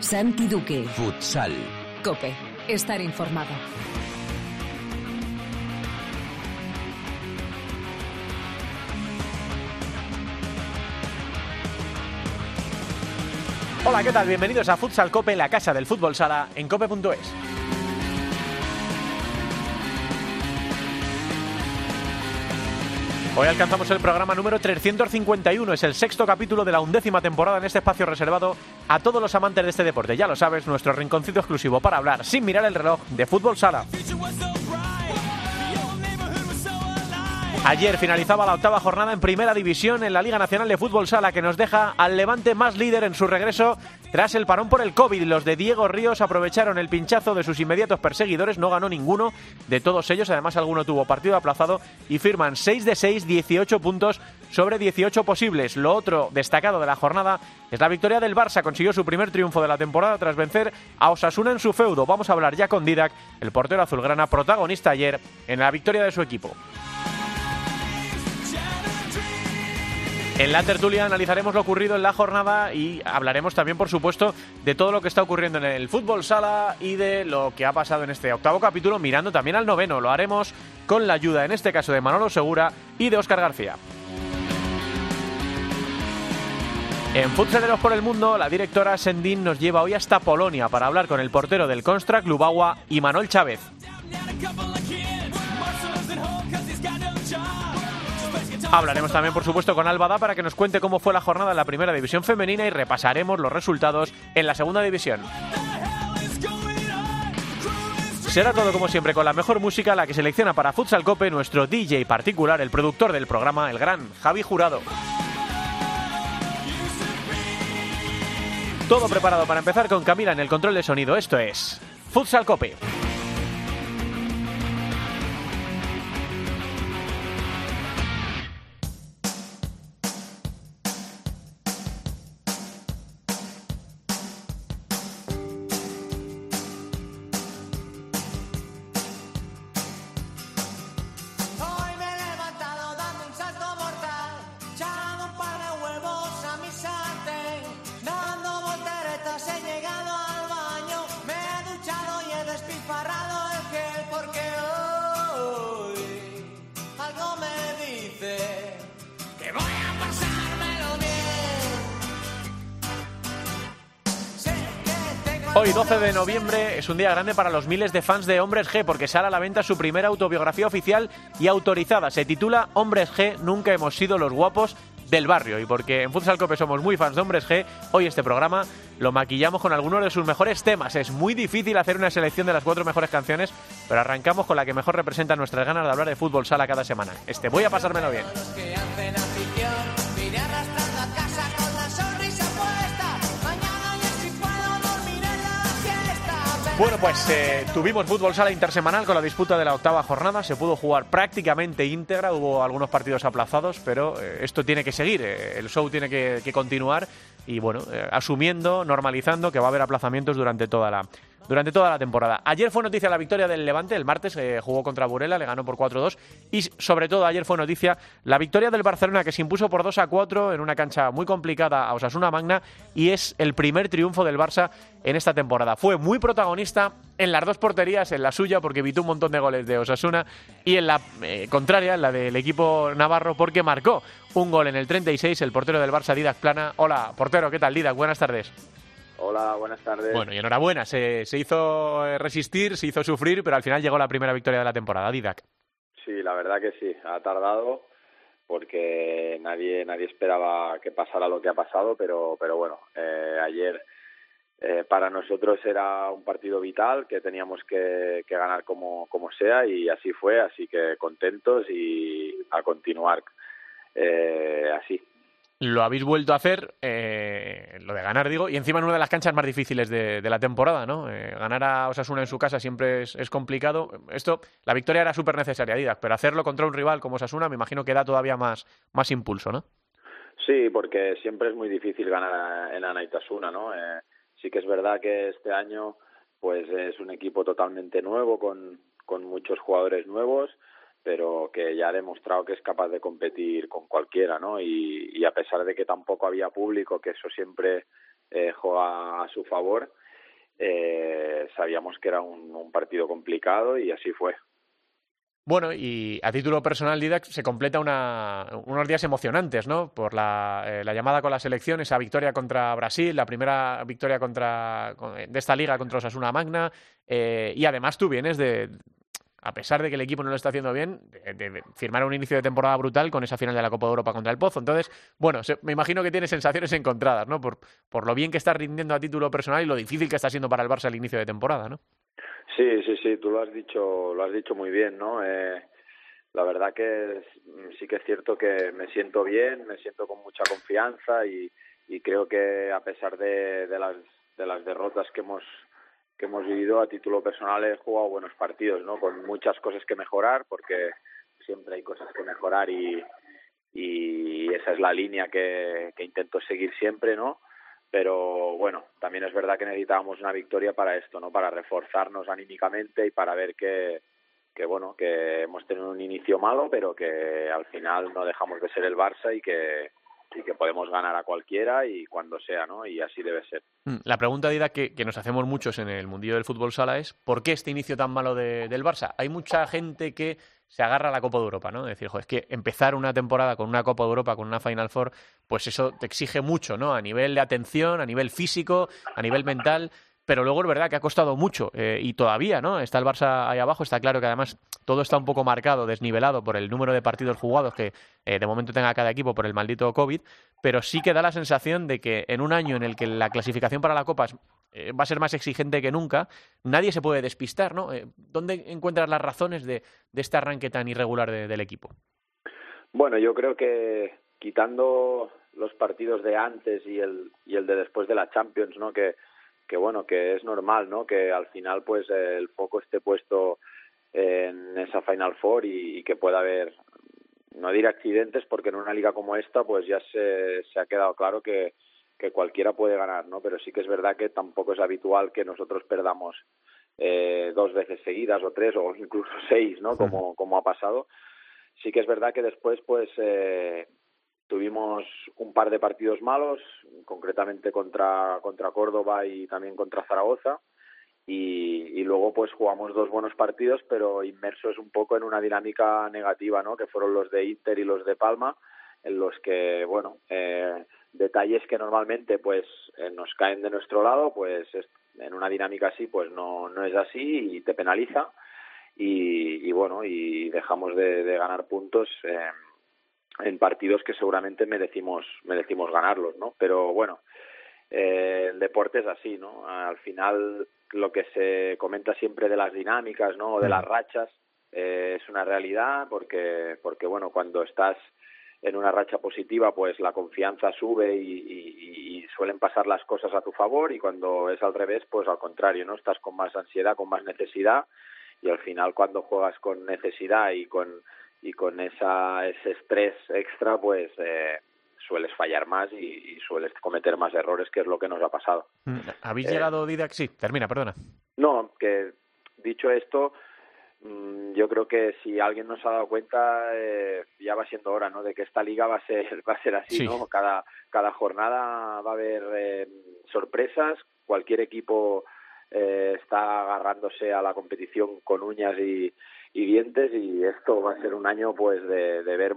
Santi Duque. Futsal. Cope. Estar informado. Hola, ¿qué tal? Bienvenidos a Futsal Cope, la casa del fútbol sala en cope.es. Hoy alcanzamos el programa número 351, es el sexto capítulo de la undécima temporada en este espacio reservado a todos los amantes de este deporte. Ya lo sabes, nuestro rinconcito exclusivo para hablar sin mirar el reloj de fútbol sala. Ayer finalizaba la octava jornada en Primera División en la Liga Nacional de Fútbol Sala que nos deja al Levante más líder en su regreso tras el parón por el COVID. Los de Diego Ríos aprovecharon el pinchazo de sus inmediatos perseguidores, no ganó ninguno de todos ellos, además alguno tuvo partido aplazado y firman 6 de 6, 18 puntos sobre 18 posibles. Lo otro destacado de la jornada es la victoria del Barça, consiguió su primer triunfo de la temporada tras vencer a Osasuna en su feudo. Vamos a hablar ya con Didac, el portero azulgrana, protagonista ayer en la victoria de su equipo. En la tertulia analizaremos lo ocurrido en la jornada y hablaremos también, por supuesto, de todo lo que está ocurriendo en el fútbol sala y de lo que ha pasado en este octavo capítulo, mirando también al noveno. Lo haremos con la ayuda, en este caso, de Manolo Segura y de Óscar García. En Futsaleros por el Mundo, la directora Sendín nos lleva hoy hasta Polonia para hablar con el portero del Constra, Lubagua y Manuel Chávez. Hablaremos también, por supuesto, con Albada para que nos cuente cómo fue la jornada en la primera división femenina y repasaremos los resultados en la segunda división. Será todo como siempre con la mejor música, la que selecciona para Futsal Cope nuestro DJ particular, el productor del programa, el gran Javi Jurado. Todo preparado para empezar con Camila en el control de sonido. Esto es Futsal Cope. Noviembre, es un día grande para los miles de fans de Hombres G porque sale a la venta su primera autobiografía oficial y autorizada. Se titula Hombres G, nunca hemos sido los guapos del barrio. Y porque en Futsal Cope somos muy fans de Hombres G, hoy este programa lo maquillamos con algunos de sus mejores temas. Es muy difícil hacer una selección de las cuatro mejores canciones, pero arrancamos con la que mejor representa nuestras ganas de hablar de fútbol sala cada semana. Este, voy a pasármelo bien. Bueno, pues eh, tuvimos fútbol sala intersemanal con la disputa de la octava jornada. Se pudo jugar prácticamente íntegra. Hubo algunos partidos aplazados, pero eh, esto tiene que seguir. eh, el show tiene que, que continuar. Y bueno, eh, asumiendo, normalizando que va a haber aplazamientos durante toda la. Durante toda la temporada. Ayer fue noticia la victoria del Levante, el martes eh, jugó contra Burela, le ganó por 4-2 y sobre todo ayer fue noticia la victoria del Barcelona que se impuso por 2-4 en una cancha muy complicada a Osasuna Magna y es el primer triunfo del Barça en esta temporada. Fue muy protagonista en las dos porterías, en la suya porque evitó un montón de goles de Osasuna y en la eh, contraria, en la del equipo navarro porque marcó un gol en el 36 el portero del Barça, Didac Plana. Hola, portero, ¿qué tal Didac? Buenas tardes. Hola, buenas tardes. Bueno, y enhorabuena, se, se hizo eh, resistir, se hizo sufrir, pero al final llegó la primera victoria de la temporada, Didac. Sí, la verdad que sí, ha tardado porque nadie nadie esperaba que pasara lo que ha pasado, pero pero bueno, eh, ayer eh, para nosotros era un partido vital que teníamos que, que ganar como, como sea y así fue, así que contentos y a continuar eh, así. Lo habéis vuelto a hacer, eh, lo de ganar, digo, y encima en una de las canchas más difíciles de, de la temporada, ¿no? Eh, ganar a Osasuna en su casa siempre es, es complicado. Esto, la victoria era súper necesaria, Didac, pero hacerlo contra un rival como Osasuna me imagino que da todavía más, más impulso, ¿no? Sí, porque siempre es muy difícil ganar en Anaitasuna, ¿no? Eh, sí que es verdad que este año pues es un equipo totalmente nuevo con, con muchos jugadores nuevos pero que ya ha demostrado que es capaz de competir con cualquiera, ¿no? Y, a pesar de que tampoco había público, que eso siempre eh, juega a su favor. Eh, sabíamos que era un, partido complicado y así fue. Bueno, y a título personal, Didac, se completa una, unos días emocionantes, ¿no? Por la, eh, la, llamada con la selección, esa victoria contra Brasil, la primera victoria contra, de esta liga contra Osasuna Magna, eh, y además tú vienes de, a pesar de que el equipo no lo está haciendo bien, de, firmar un inicio de temporada brutal con esa final de la Copa de Europa contra el Pozo. Entonces, bueno, se, me imagino que tiene sensaciones encontradas, ¿no? Por, por lo bien que está rindiendo a título personal y lo difícil que está siendo para el Barça el inicio de temporada, ¿no? Sí, sí, sí, tú lo has dicho, lo has dicho muy bien, ¿no? Eh, la verdad que sí que es cierto que me siento bien, me siento con mucha confianza y, creo que a pesar de, de las derrotas que hemos que hemos vivido a título personal he jugado buenos partidos, ¿no? Con muchas cosas que mejorar porque siempre hay cosas que mejorar y, y esa es la línea que, intento seguir siempre, ¿no? pero bueno, también es verdad que necesitábamos una victoria para esto, ¿no? Para reforzarnos anímicamente y para ver que, que bueno, que hemos tenido un inicio malo, pero que al final no dejamos de ser el Barça y que y que podemos ganar a cualquiera y cuando sea, ¿no? Y así debe ser. La pregunta, Dida, que, que nos hacemos muchos en el mundillo del fútbol sala es ¿por qué este inicio tan malo de, del Barça? Hay mucha gente que se agarra a la Copa de Europa, ¿no? Es decir, es que empezar una temporada con una Copa de Europa, con una Final Four, pues eso te exige mucho, ¿no? A nivel de atención, a nivel físico, a nivel mental pero luego es verdad que ha costado mucho eh, y todavía, ¿no? Está el Barça ahí abajo, está claro que además todo está un poco marcado, desnivelado por el número de partidos jugados que eh, de momento tenga cada equipo por el maldito COVID, pero sí que da la sensación de que en un año en el que la clasificación para la Copa eh, va a ser más exigente que nunca, nadie se puede despistar, ¿no? ¿Dónde encuentras las razones de, de este arranque tan irregular de, del equipo? Bueno, yo creo que quitando los partidos de antes y el, y el de después de la Champions, ¿no? Que que bueno, que es normal, ¿no? Que al final pues el foco esté puesto en esa Final Four y, y que pueda haber, no diré accidentes, porque en una liga como esta pues ya se, se ha quedado claro que, que cualquiera puede ganar, ¿no? Pero sí que es verdad que tampoco es habitual que nosotros perdamos eh, dos veces seguidas o tres o incluso seis, ¿no? Como, como ha pasado. Sí que es verdad que después pues eh, tuvimos un par de partidos malos, concretamente contra, contra Córdoba y también contra Zaragoza. Y, luego pues jugamos dos buenos partidos, pero inmersos un poco en una dinámica negativa, ¿no? Que fueron los de Inter y los de Palma, en los que, bueno, eh, detalles que normalmente pues eh, nos caen de nuestro lado, pues es, en una dinámica así pues no, no es así y te penaliza. Y, y bueno, y dejamos de, de ganar puntos. Eh, en partidos que seguramente merecimos merecimos ganarlos no pero bueno eh, el deporte es así no al final lo que se comenta siempre de las dinámicas no o de las rachas eh, es una realidad porque porque bueno cuando estás en una racha positiva pues la confianza sube y, y, y suelen pasar las cosas a tu favor y cuando es al revés pues al contrario no estás con más ansiedad con más necesidad y al final cuando juegas con necesidad y con y con esa, ese estrés extra pues eh, sueles fallar más y, y, sueles cometer más errores que es lo que nos ha pasado. ¿Habéis eh, llegado, Didac? Sí, termina, perdona. No, que dicho esto, mmm, yo creo que si alguien nos ha dado cuenta eh, ya va siendo hora, ¿no? De que esta liga va a ser va a ser así, sí. ¿no? Cada cada jornada va a haber eh, sorpresas, cualquier equipo eh, está agarrándose a la competición con uñas y, y dientes y esto va a ser un año pues de, de ver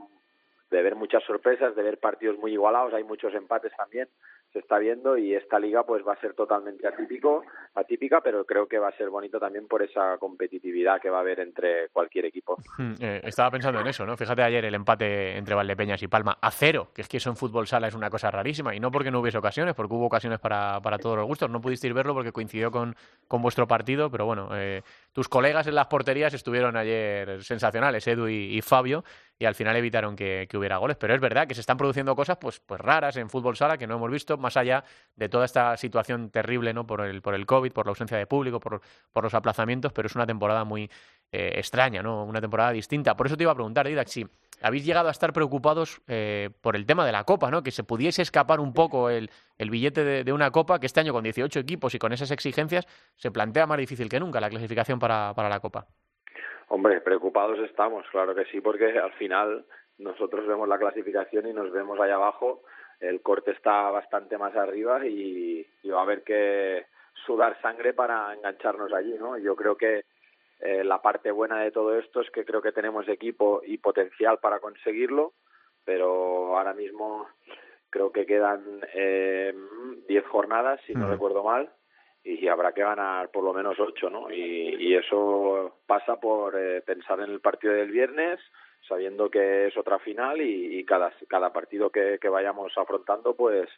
de ver muchas sorpresas, de ver partidos muy igualados, hay muchos empates también, se está viendo y esta liga pues va a ser totalmente atípico, atípica, pero creo que va a ser bonito también por esa competitividad que va a haber entre cualquier equipo. Eh, estaba pensando en eso, ¿no? Fíjate ayer el empate entre Valdepeñas y Palma a cero, que es que eso en fútbol sala es una cosa rarísima y no porque no hubiese ocasiones, porque hubo ocasiones para, para todos los gustos, no pudisteis verlo porque coincidió con, con vuestro partido, pero bueno, eh, tus colegas en las porterías estuvieron ayer sensacionales, Edu y Fabio, y al final evitaron que, hubiera goles. Pero es verdad que se están produciendo cosas pues, pues raras en fútbol sala que no hemos visto, más allá de toda esta situación terrible ¿no? por, el, por el COVID, por la ausencia de público, por, por los aplazamientos, pero es una temporada muy eh, extraña, ¿no? una temporada distinta. Por eso te iba a preguntar, Didac, si habéis llegado a estar preocupados eh, por el tema de la Copa, ¿no? que se pudiese escapar un poco el, el billete de, de, una Copa, que este año con 18 equipos y con esas exigencias se plantea más difícil que nunca la clasificación para, para la Copa. Hombre, preocupados estamos, claro que sí, porque al final nosotros vemos la clasificación y nos vemos allá abajo. El corte está bastante más arriba y, y va a haber que sudar sangre para engancharnos allí, ¿no? Yo creo que eh, la parte buena de todo esto es que creo que tenemos equipo y potencial para conseguirlo, pero ahora mismo creo que quedan eh, 10 jornadas, si no Mm. recuerdo mal, y habrá que ganar por lo menos 8, ¿no? Y, y eso pasa por eh, pensar en el partido del viernes, sabiendo que es otra final y, cada, cada partido que, que vayamos afrontando, pues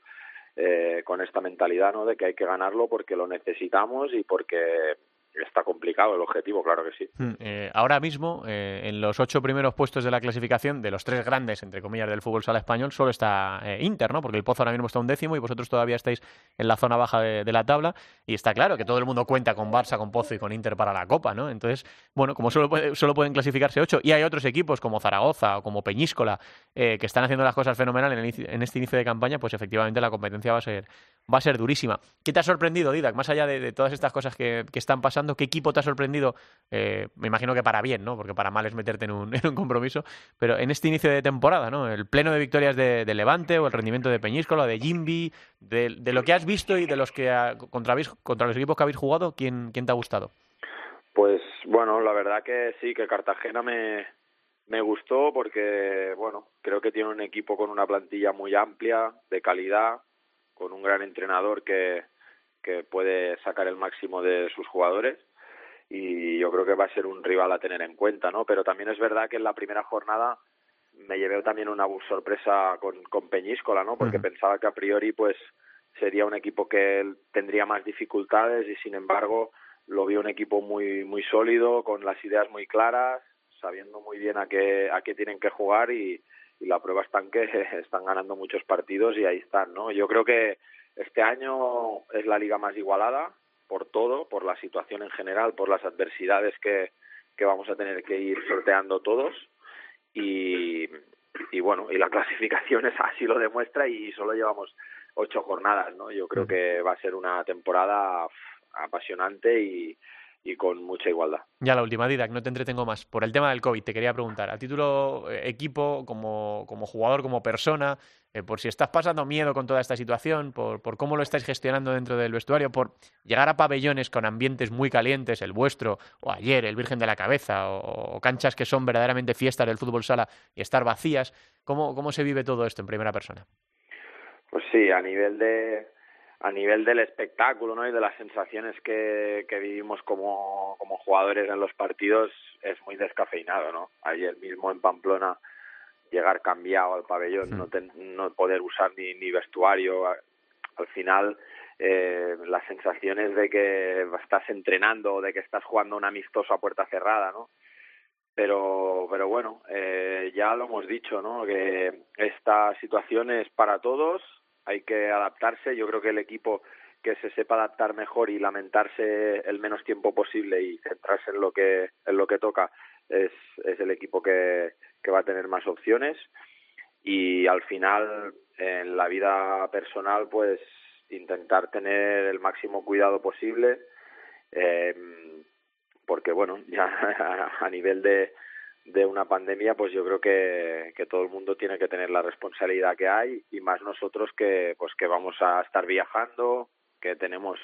eh, con esta mentalidad, ¿no? De que hay que ganarlo porque lo necesitamos y porque está complicado el objetivo, claro que sí. Mm, eh, ahora mismo, eh, en los ocho primeros puestos de la clasificación, de los tres grandes, entre comillas, del fútbol sala español, solo está eh, Inter, ¿no? Porque el Pozo ahora mismo está un décimo y vosotros todavía estáis en la zona baja de, la tabla. Y está claro que todo el mundo cuenta con Barça, con Pozo y con Inter para la Copa, ¿no? Entonces, bueno, como solo, puede- solo pueden clasificarse ocho, y hay otros equipos como Zaragoza o como Peñíscola que están haciendo las cosas fenomenal en, el en este inicio de campaña, pues efectivamente la competencia va a ser, va a ser durísima. ¿Qué te ha sorprendido, Didac? Más allá de, de todas estas cosas que, que están pasando, ¿qué equipo te ha sorprendido? Eh, me imagino que para bien, ¿no? Porque para mal es meterte en un, en un compromiso. Pero en este inicio de temporada, ¿no? El pleno de victorias de, Levante o el rendimiento de Peñíscola, de Jimby, de, de lo que has visto y de los que ha- contra, habéis- contra los equipos que habéis jugado, ¿quién, quién te ha gustado? Pues bueno, la verdad que sí, que Cartagena me, me gustó porque, bueno, creo que tiene un equipo con una plantilla muy amplia, de calidad, con un gran entrenador que, que puede sacar el máximo de sus jugadores y yo creo que va a ser un rival a tener en cuenta, ¿no? Pero también es verdad que en la primera jornada me llevé también una sorpresa con, con Peñíscola, ¿no? Porque pensaba que a priori, pues, sería un equipo que tendría más dificultades y sin embargo lo vi un equipo muy muy sólido con las ideas muy claras sabiendo muy bien a qué a qué tienen que jugar y, y la prueba está en que están ganando muchos partidos y ahí están no yo creo que este año es la liga más igualada por todo por la situación en general por las adversidades que que vamos a tener que ir sorteando todos. Y y bueno y la clasificación es así lo demuestra y solo llevamos ocho jornadas no yo creo que va a ser una temporada apasionante y, y con mucha igualdad. Ya la última, Didac, no te entretengo más. Por el tema del COVID, te quería preguntar, a título eh, equipo, como, como jugador, como persona, eh, por si estás pasando miedo con toda esta situación, por, por cómo lo estáis gestionando dentro del vestuario, por llegar a pabellones con ambientes muy calientes, el vuestro, o ayer, el Virgen de la Cabeza, o, o canchas que son verdaderamente fiestas del fútbol sala y estar vacías, ¿cómo, cómo se vive todo esto en primera persona? Pues sí, a nivel de a nivel del espectáculo ¿no? y de las sensaciones que, que vivimos como, como jugadores en los partidos es muy descafeinado. ¿no? Ayer mismo en Pamplona llegar cambiado al pabellón, no, ten- no poder usar ni, ni vestuario, al final eh, las sensaciones de que estás entrenando o de que estás jugando un amistoso a puerta cerrada, ¿no? pero pero bueno eh, ya lo hemos dicho no que esta situación es para todos hay que adaptarse. Yo creo que el equipo que se sepa adaptar mejor y lamentarse el menos tiempo posible y centrarse en lo que en lo que toca es es el equipo que que va a tener más opciones. Y al final en la vida personal pues intentar tener el máximo cuidado posible eh, porque bueno ya a nivel de de una pandemia pues yo creo que, que todo el mundo tiene que tener la responsabilidad que hay y más nosotros que pues que vamos a estar viajando que tenemos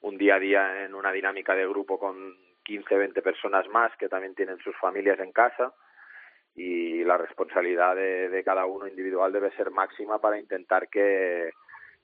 un día a día en una dinámica de grupo con 15 20 personas más que también tienen sus familias en casa y la responsabilidad de, cada uno individual debe ser máxima para intentar que,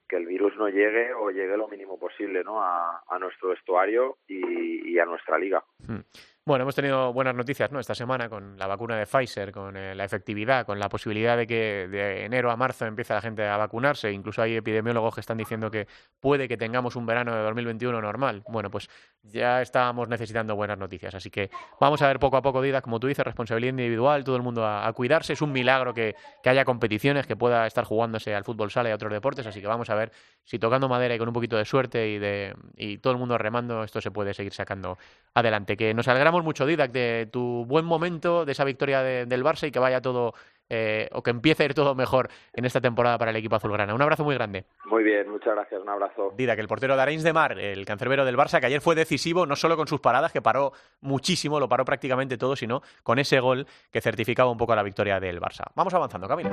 que el virus no llegue o llegue lo mínimo posible ¿no? a, a nuestro vestuario y, y a nuestra liga. Hmm. Bueno, hemos tenido buenas noticias ¿no? esta semana con la vacuna de Pfizer, con eh, la efectividad, con la posibilidad de que de enero a marzo empiece la gente a vacunarse. Incluso hay epidemiólogos que están diciendo que puede que tengamos un verano de 2021 normal. Bueno, pues ya estábamos necesitando buenas noticias. Así que vamos a ver poco a poco, Dida, como tú dices, responsabilidad individual, todo el mundo a, cuidarse. Es un milagro que, que haya competiciones, que pueda estar jugándose al fútbol sala y a otros deportes. Así que vamos a ver si tocando madera y con un poquito de suerte y, de, y todo el mundo remando, esto se puede seguir sacando adelante. Que nos alegramos mucho, Didac, de tu buen momento, de esa victoria de- del Barça y que vaya todo eh, o que empiece a ir todo mejor en esta temporada para el equipo azulgrana. Un abrazo muy grande. Muy bien, muchas gracias, un abrazo. Dida, que el portero de Areins de Mar, el cancerbero del Barça, que ayer fue decisivo, no solo con sus paradas, que paró muchísimo, lo paró prácticamente todo, sino con ese gol que certificaba un poco la victoria del Barça. Vamos avanzando, Camila.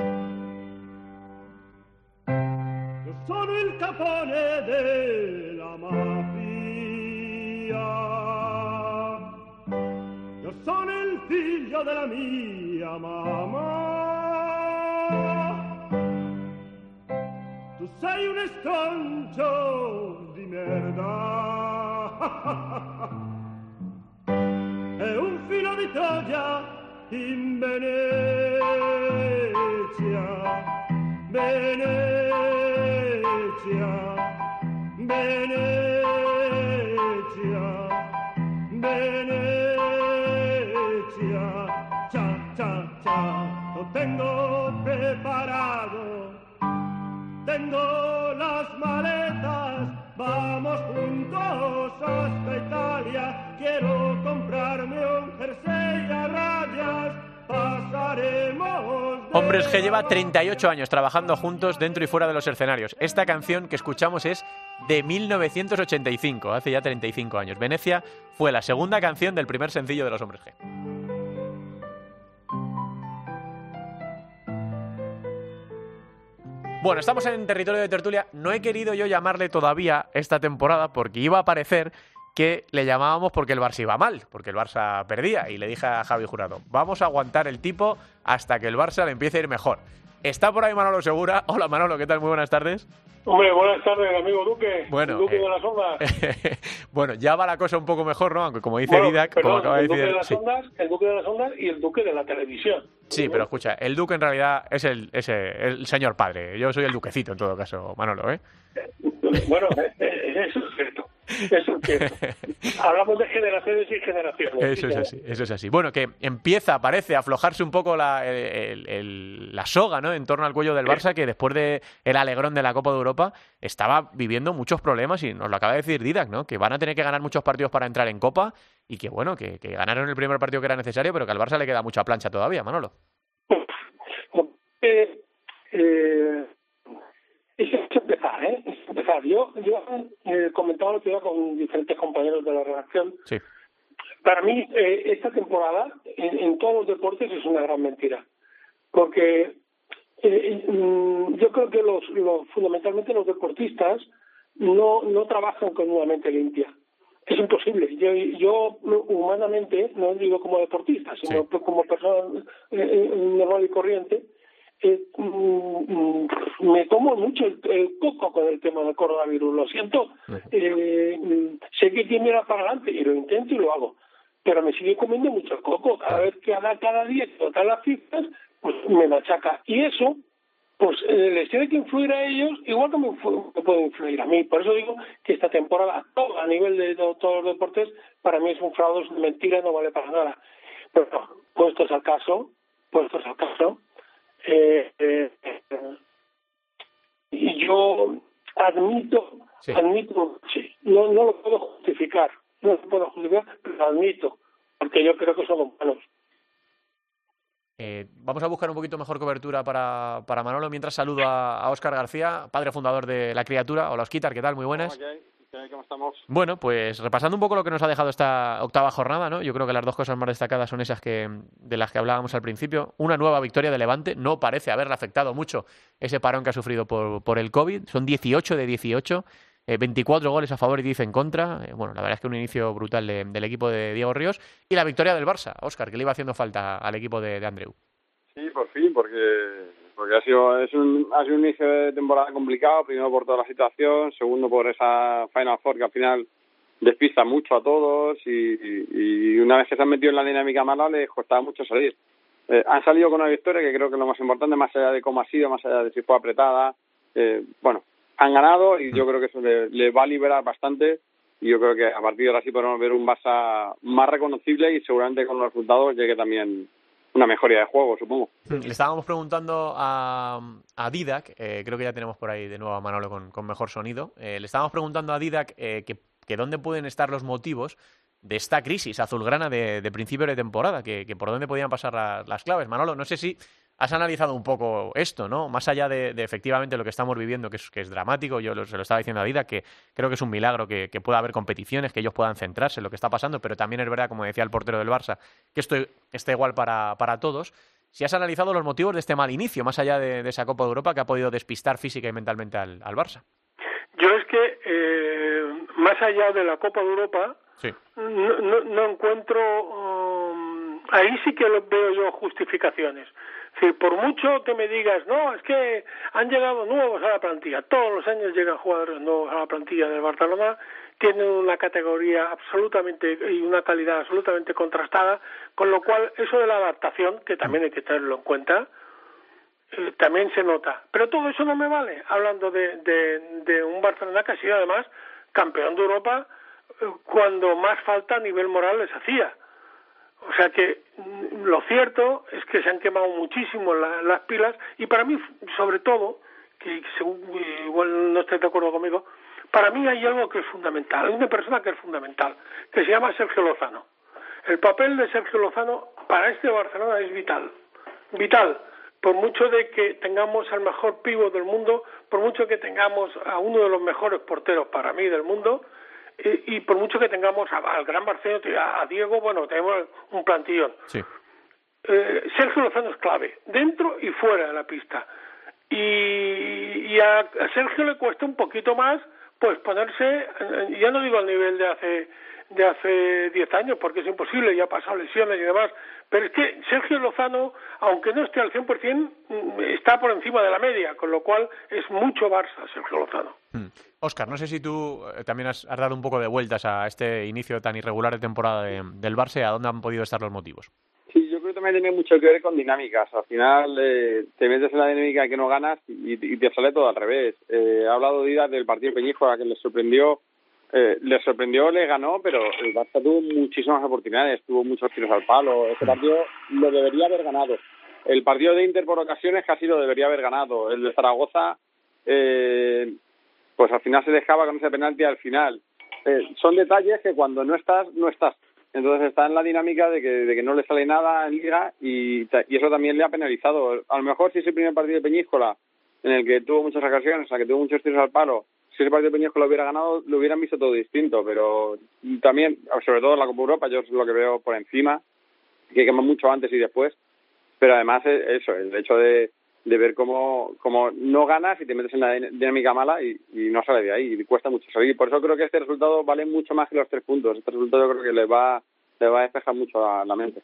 Io sono il capone della figlio della mia mamma. Tu sei un estrancio di merda. È un filo di Troia in Venezia. Venezia, Venezia, Hombres que lleva 38 años trabajando juntos dentro y fuera de los escenarios. Esta canción que escuchamos es de 1985, hace ya 35 años. Venecia fue la segunda canción del primer sencillo de los Hombres G. Bueno, estamos en territorio de tertulia. No he querido yo llamarle todavía esta temporada porque iba a parecer que le llamábamos porque el Barça iba mal, porque el Barça perdía. Y le dije a Javi Jurado, vamos a aguantar el tipo hasta que el Barça le empiece a ir mejor. Está por ahí Manolo Segura. Hola Manolo, ¿qué tal? Muy buenas tardes. Hombre, buenas tardes, amigo Duque. Bueno, Duque eh, de las ondas. bueno, ya va la cosa un poco mejor, ¿no? Aunque como dice Bueno, Didac, perdón, como acaba de el Duque de las sí. ondas, el Duque de las ondas y el Duque de la televisión. Sí, pero escucha, el Duque en realidad es el, es el, el señor padre. Yo soy el duquecito en todo caso, Manolo, ¿eh? Bueno, eso es cierto. Eso es cierto. Hablamos de generaciones y generaciones. Eso es Sí, así, eso es así. Bueno, que empieza, parece, a aflojarse un poco la, el- el- la soga, ¿no? En torno al cuello del Barça, que después de el alegrón de la Copa de Europa estaba viviendo muchos problemas y nos lo acaba de decir Didac, ¿no? Que van a tener que ganar muchos partidos para entrar en Copa y que, bueno, que, que ganaron el primer partido que era necesario, pero que al Barça le queda mucha plancha todavía, Manolo. Eh, eh, es es empezar, ¿eh? Es empezar. Yo, yo eh, comentaba lo que iba con diferentes compañeros de la redacción. Sí. Para mí, eh, esta temporada en, en todos los deportes es una gran mentira. Porque eh, mm, yo creo que los, los fundamentalmente los deportistas no, no trabajan con una mente limpia. Es imposible. Yo, yo humanamente, no digo como deportista, sino Sí. como persona eh, eh, normal y corriente, eh, mm, mm, me tomo mucho el, el coco con el tema del coronavirus. Lo siento. Eh, mm, sé que tiene ir para adelante y lo intento y lo hago. Pero me sigue comiendo mucho el coco. Cada vez que da cada día tocan las cifras, pues me machaca. Y eso, pues eh, les tiene que influir a ellos igual que me, me puede influir a mí. Por eso digo que esta temporada, todo a nivel de, to- todos los deportes, para mí es un fraude, es una mentira, no vale para nada. Pero puestos al caso, puestos al caso, eh, eh, y yo admito, Sí. admito, sí, no, no lo puedo justificar, no lo puedo justificar, pero lo admito, porque yo creo que son humanos. Eh, vamos a buscar un poquito mejor cobertura para, para Manolo. Mientras saludo a, a Óscar García, padre fundador de La Criatura. Hola, Osquitar, ¿qué tal? Muy buenas. ¿Cómo estamos? Bueno, pues repasando un poco lo que nos ha dejado esta octava jornada, ¿no? Yo creo que las dos cosas más destacadas son esas que de las que hablábamos al principio. Una nueva victoria de Levante, no parece haberle afectado mucho ese parón que ha sufrido por, por el COVID. Son 18 de 18, eh, 24 goles a favor y 10 en contra. Eh, bueno, la verdad es que un inicio brutal de- del equipo de Diego Ríos. Y la victoria del Barça, Óscar, que le iba haciendo falta al equipo de, de Andreu. Sí, por fin, porque porque ha sido es un ha sido un inicio de temporada complicado, primero por toda la situación, segundo por esa Final Four que al final despista mucho a todos y, una vez que se han metido en la dinámica mala les costaba mucho salir. Eh, han salido con una victoria que creo que es lo más importante, más allá de cómo ha sido, más allá de si fue apretada. Eh, bueno, han ganado y yo creo que eso le va a liberar bastante y yo creo que a partir de ahora sí podemos ver un Barça más reconocible y seguramente con los resultados llegue también una mejoría de juego, supongo. Le estábamos preguntando a, a Didac, eh, creo que ya tenemos por ahí de nuevo a Manolo con, con mejor sonido. eh, le estábamos preguntando a Didac eh, que, que dónde pueden estar los motivos de esta crisis azulgrana de, de principio de temporada, que, que por dónde podían pasar la- las claves. Manolo, no sé si has analizado un poco esto, ¿no? Más allá de, de efectivamente lo que estamos viviendo, que es, que es dramático, yo lo- se lo estaba diciendo a Dida, que creo que es un milagro que, que pueda haber competiciones, que ellos puedan centrarse en lo que está pasando, pero también es verdad, como decía el portero del Barça, que esto está igual para, para todos. Si has analizado los motivos de este mal inicio, más allá de, de esa Copa de Europa que ha podido despistar física y mentalmente al, al Barça. Yo es que, eh, más allá de la Copa de Europa, Sí. no, no, no encuentro um, ahí sí que lo veo yo justificaciones decir por mucho que me digas no es que han llegado nuevos a la plantilla todos los años llegan jugadores nuevos a la plantilla del Barcelona tienen una categoría absolutamente y una calidad absolutamente contrastada con lo cual eso de la adaptación que también hay que tenerlo en cuenta eh, también se nota. Pero todo eso no me vale, hablando de, de, de un Barcelona que ha sido además campeón de Europa eh, cuando más falta a nivel moral les hacía. O sea que mm, lo cierto es que se han quemado muchísimo la- las pilas y para mí, sobre todo, que según, eh, igual no estáis de acuerdo conmigo, para mí hay algo que es fundamental, hay una persona que es fundamental, que se llama Sergio Lozano. El papel de Sergio Lozano para este Barcelona es vital, vital. Por mucho de que tengamos al mejor pivo del mundo, por mucho que tengamos a uno de los mejores porteros para mí del mundo, y, y por mucho que tengamos a- al gran Barcelona, a, a Diego, bueno, tenemos un plantillón. Sí. Eh, Sergio Lozano es clave, dentro y fuera de la pista. Y, y a, a Sergio le cuesta un poquito más, pues ponerse, ya no digo al nivel de hace de hace 10 años, porque es imposible, ya ha pasado lesiones y demás, pero es que Sergio Lozano, aunque no esté al 100%, mm, está por encima de la media, con lo cual es mucho Barça Sergio Lozano. Oscar, no sé si tú eh, también has, has dado un poco de vueltas a este inicio tan irregular de temporada de- del Barça, ¿a dónde han podido estar los motivos? Sí, yo creo que también tiene mucho que ver con dinámicas. Al final eh, te metes en la dinámica que no ganas y, y te sale todo al revés. Eh, ha hablado Dida del partido Peñíscola que le sorprendió, eh, le sorprendió, le ganó, pero el Barça tuvo muchísimas oportunidades, tuvo muchos tiros al palo. Ese partido lo debería haber ganado. El partido de Inter por ocasiones casi lo debería haber ganado. El de Zaragoza, eh, pues al final se dejaba con ese penalti al final. Eh, son detalles que cuando no estás, no estás. Entonces está en la dinámica de que, de que no le sale nada en liga y, eso también le ha penalizado. A lo mejor si ese primer partido de Peñíscola, en el que tuvo muchas ocasiones, en el que tuvo muchos tiros al palo, si ese partido de Peñíscola hubiera ganado, lo hubieran visto todo distinto. Pero también, sobre todo en la Copa Europa, yo es lo que veo por encima, que quema mucho antes y después. Pero además eso, el hecho de, ver cómo, no ganas y te metes en la din- dinámica mala y, no sale de ahí y cuesta mucho salir. Por eso creo que este resultado vale mucho más que los tres puntos. Este resultado yo creo que le va, le va a despejar mucho la, la mente.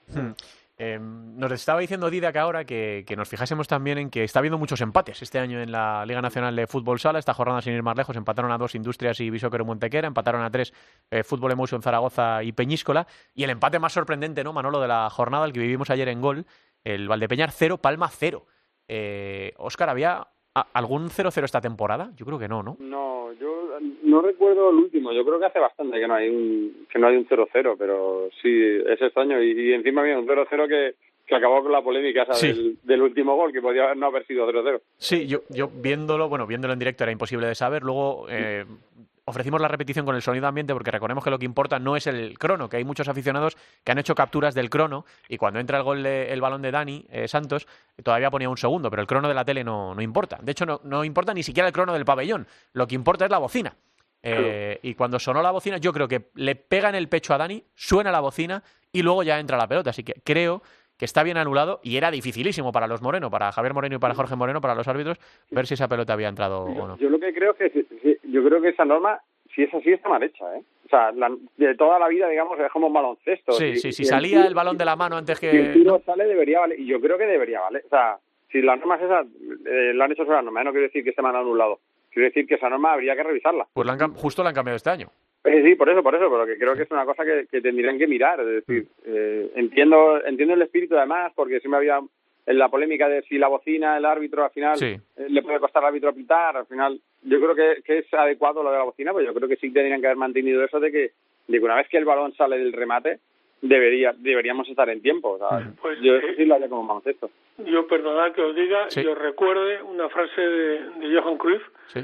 Eh, nos estaba diciendo Didac ahora que, que nos fijásemos también en que está habiendo muchos empates este año en la Liga Nacional de Fútbol Sala. Esta jornada, sin ir más lejos, empataron a dos Industrias y Bisóquero Montequera, empataron a tres eh, Fútbol Emotion Zaragoza y Peñíscola. Y el empate más sorprendente, ¿no, Manolo, de la jornada, el que vivimos ayer en Gol, el Valdepeñar 0, Palma 0. Eh, Óscar, ¿había algún 0-0 esta temporada? Yo creo que no, ¿no? No, yo no recuerdo el último. Yo creo que hace bastante que no hay un que no hay un 0-0, pero sí es extraño y, y encima había un 0-0 que que acabó con la polémica Sí. del, del último gol que podía no haber sido 0-0. Sí, yo, yo viéndolo, bueno, viéndolo en directo era imposible de saber. Luego eh, ofrecimos la repetición con el sonido ambiente porque recordemos que lo que importa no es el crono, que hay muchos aficionados que han hecho capturas del crono y cuando entra el gol de- el balón de Dani eh, Santos todavía ponía un segundo, pero el crono de la tele no, no importa. De hecho, no, no importa ni siquiera el crono del pabellón. Lo que importa es la bocina. Eh, y cuando sonó la bocina, yo creo que le pega en el pecho a Dani, suena la bocina y luego ya entra la pelota. Así que creo que está bien anulado y era dificilísimo para los Moreno, para Javier Moreno y para Jorge Moreno, para los árbitros, ver si esa pelota había entrado o no. Yo lo que creo que sí, yo creo que esa norma si es así está mal hecha, ¿eh? O sea, la- de toda la vida digamos es como un baloncesto. Sí, Si- sí, si salía el balón de la mano antes si el que... tiro sale debería valer y yo creo que debería valer. O sea, si las normas esas eh, lo han hecho sobre la norma, no quiero decir que se me han anulado. Quiero decir que esa norma habría que revisarla. Pues la han justo la han cambiado este año. Eh, sí, por eso, por eso, pero que creo que es una cosa que, que tendrían que mirar. Es decir, eh, entiendo entiendo el espíritu además, porque siempre había en la polémica de si la bocina, el árbitro, al final Sí. eh, le puede costar al árbitro pitar. Al final, yo creo que, que es adecuado lo de la bocina, pero yo creo que sí tendrían que haber mantenido eso de que, de que una vez que el balón sale del remate, debería deberíamos estar en tiempo. O sea, Pues, yo eh, eso sí lo haría como baloncesto. Yo, perdonad que os diga, Sí. yo recuerde una frase de, de Johan Cruyff Sí.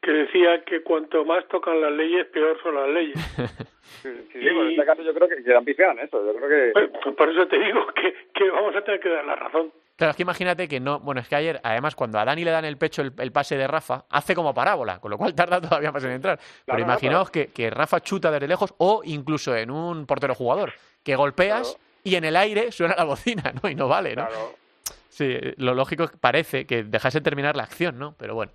Que decía que cuanto más tocan las leyes, peor son las leyes. Sí, sí, pues en este caso yo creo que, pifiado en eso. Yo creo que... Pues, por eso te digo que, que vamos a tener que dar la razón. Claro, es que imagínate que no. Bueno, es que ayer, además, cuando a Dani le dan el pecho el, el pase de Rafa, hace como parábola, con lo cual tarda todavía más en entrar. Pero Claro, imaginaos que, que Rafa chuta desde lejos o incluso en un portero jugador, que golpeas y en el aire suena la bocina, ¿no? Y no vale, ¿no? Claro. Sí, lo lógico es que parece que dejase terminar la acción, ¿no? Pero bueno.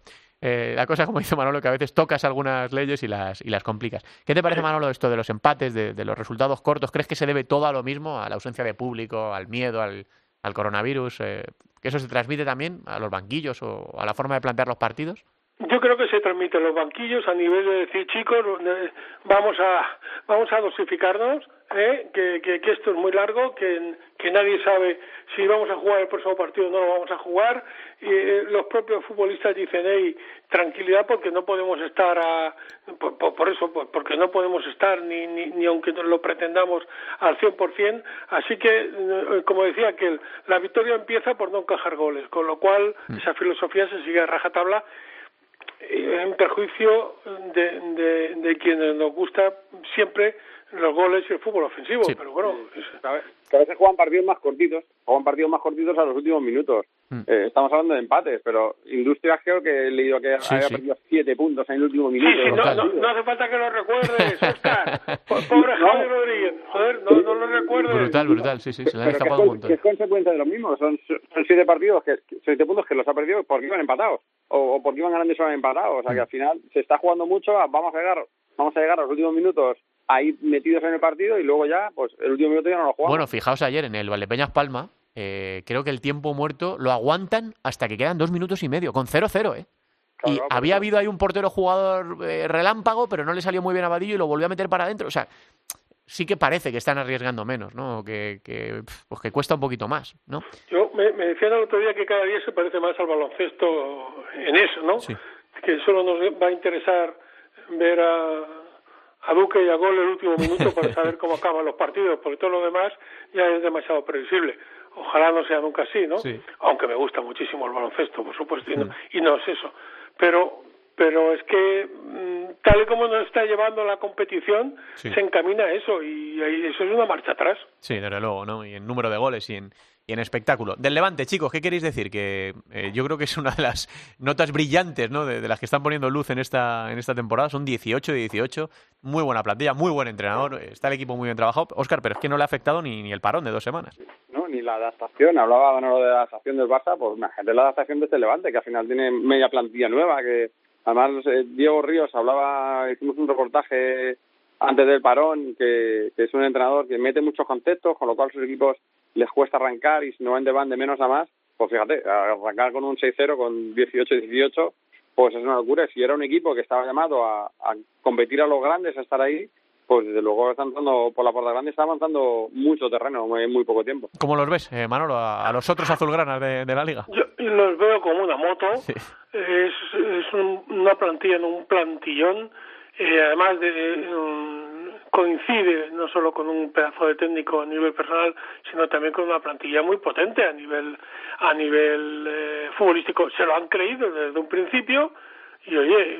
Eh, la cosa, como dice Manolo, que a veces tocas algunas leyes y las, y las complicas. ¿Qué te parece, Manolo, esto de los empates, de, de los resultados cortos? ¿Crees que se debe todo a lo mismo? ¿A la ausencia de público, al miedo, al, al coronavirus? eh, ¿Que eso se transmite también a los banquillos o a la forma de plantear los partidos? Yo creo que se transmite en los banquillos a nivel de decir, chicos, eh, vamos a vamos a dosificarnos, ¿eh? que, que, que esto es muy largo, que, que nadie sabe si vamos a jugar el próximo partido o no lo vamos a jugar. Y eh, los propios futbolistas dicen, hey, tranquilidad porque no podemos estar a, por, por, por eso, por- porque no podemos estar ni, ni, ni aunque lo pretendamos al 100%. Así que, eh, como decía, que la victoria empieza por no encajar goles, con lo cual esa filosofía se sigue a rajatabla eh, en perjuicio de, de, de quienes nos gusta siempre los goles y el fútbol ofensivo. Sí. Pero bueno. Que a veces juegan partidos más cortitos, juegan partidos más cortitos a los últimos minutos. Mm. Eh, estamos hablando de empates, pero Industria creo que he leído que Sí, había sí. perdido siete puntos en el último minuto. sí, no, no, no hace falta que lo recuerdes, Oscar. Po- Pobre Javi Rodríguez. Joder, no, no lo recuerdes. Brutal, brutal, sí, sí, se le han Pero que escapado es, un que es consecuencia de lo mismo. Son, son siete partidos, que siete puntos que los ha perdido porque iban empatados. O, o porque iban ganando y se van empatados. O sea que al final se está jugando mucho. Vamos a llegar, vamos a llegar a los últimos minutos ahí metidos en el partido y luego ya, pues el último minuto ya no lo jugamos. Bueno, fijaos ayer en el Valdepeñas Palma, eh, creo que el tiempo muerto lo aguantan hasta que quedan dos minutos y medio, con 0-0, ¿eh? y Claro, había habido ahí un portero jugador eh, relámpago, pero no le salió muy bien a Vadillo y lo volvió a meter para adentro. O sea, sí que parece que están arriesgando menos, ¿no? Que, que, pues que cuesta un poquito más, ¿no? Yo me, me decían el otro día que cada día se parece más al baloncesto en eso, ¿no? Sí. Que solo nos va a interesar ver a, a Duque y a Gol el último minuto para saber cómo acaban los partidos, porque todo lo demás ya es demasiado previsible. Ojalá no sea nunca así, ¿no? Sí. Aunque me gusta muchísimo el baloncesto, por supuesto, y no, y no es eso. Pero pero es que mm, tal y como nos está llevando la competición, Sí. se encamina a eso y eso es una marcha atrás. Sí, desde luego, ¿no? Y en número de goles y en, y en espectáculo. Del Levante, chicos, ¿qué queréis decir? Que eh, yo creo que es una de las notas brillantes, ¿no? De, de las que están poniendo luz en esta, en esta temporada. Son 18 de 18. Muy buena plantilla, muy buen entrenador. Está el equipo muy bien trabajado. Oscar, pero es que no le ha afectado ni, ni el parón de dos semanas. ¿no? Ni la adaptación, hablaba de la adaptación del Barça, pues imagínate la adaptación de este Levante, que al final tiene media plantilla nueva, que además eh, Diego Ríos hablaba, hicimos un reportaje antes del parón, que, que es un entrenador que mete muchos conceptos, con lo cual sus equipos les cuesta arrancar y si normalmente van de menos a más, pues fíjate, arrancar con un 6-0, con 18-18, pues es una locura. Si era un equipo que estaba llamado a, a competir a los grandes, a estar ahí, pues desde luego están entrando por la puerta grande, está avanzando mucho terreno en muy poco tiempo. ¿Cómo los ves, eh, Manolo, a, a los otros azulgranas de, de la liga? Yo los veo como una moto. Sí. Es, es un- una plantilla, un plantillón. Eh, además de um, coincide no solo con un pedazo de técnico a nivel personal, sino también con una plantilla muy potente a nivel a nivel eh, futbolístico. Se lo han creído desde un principio y oye,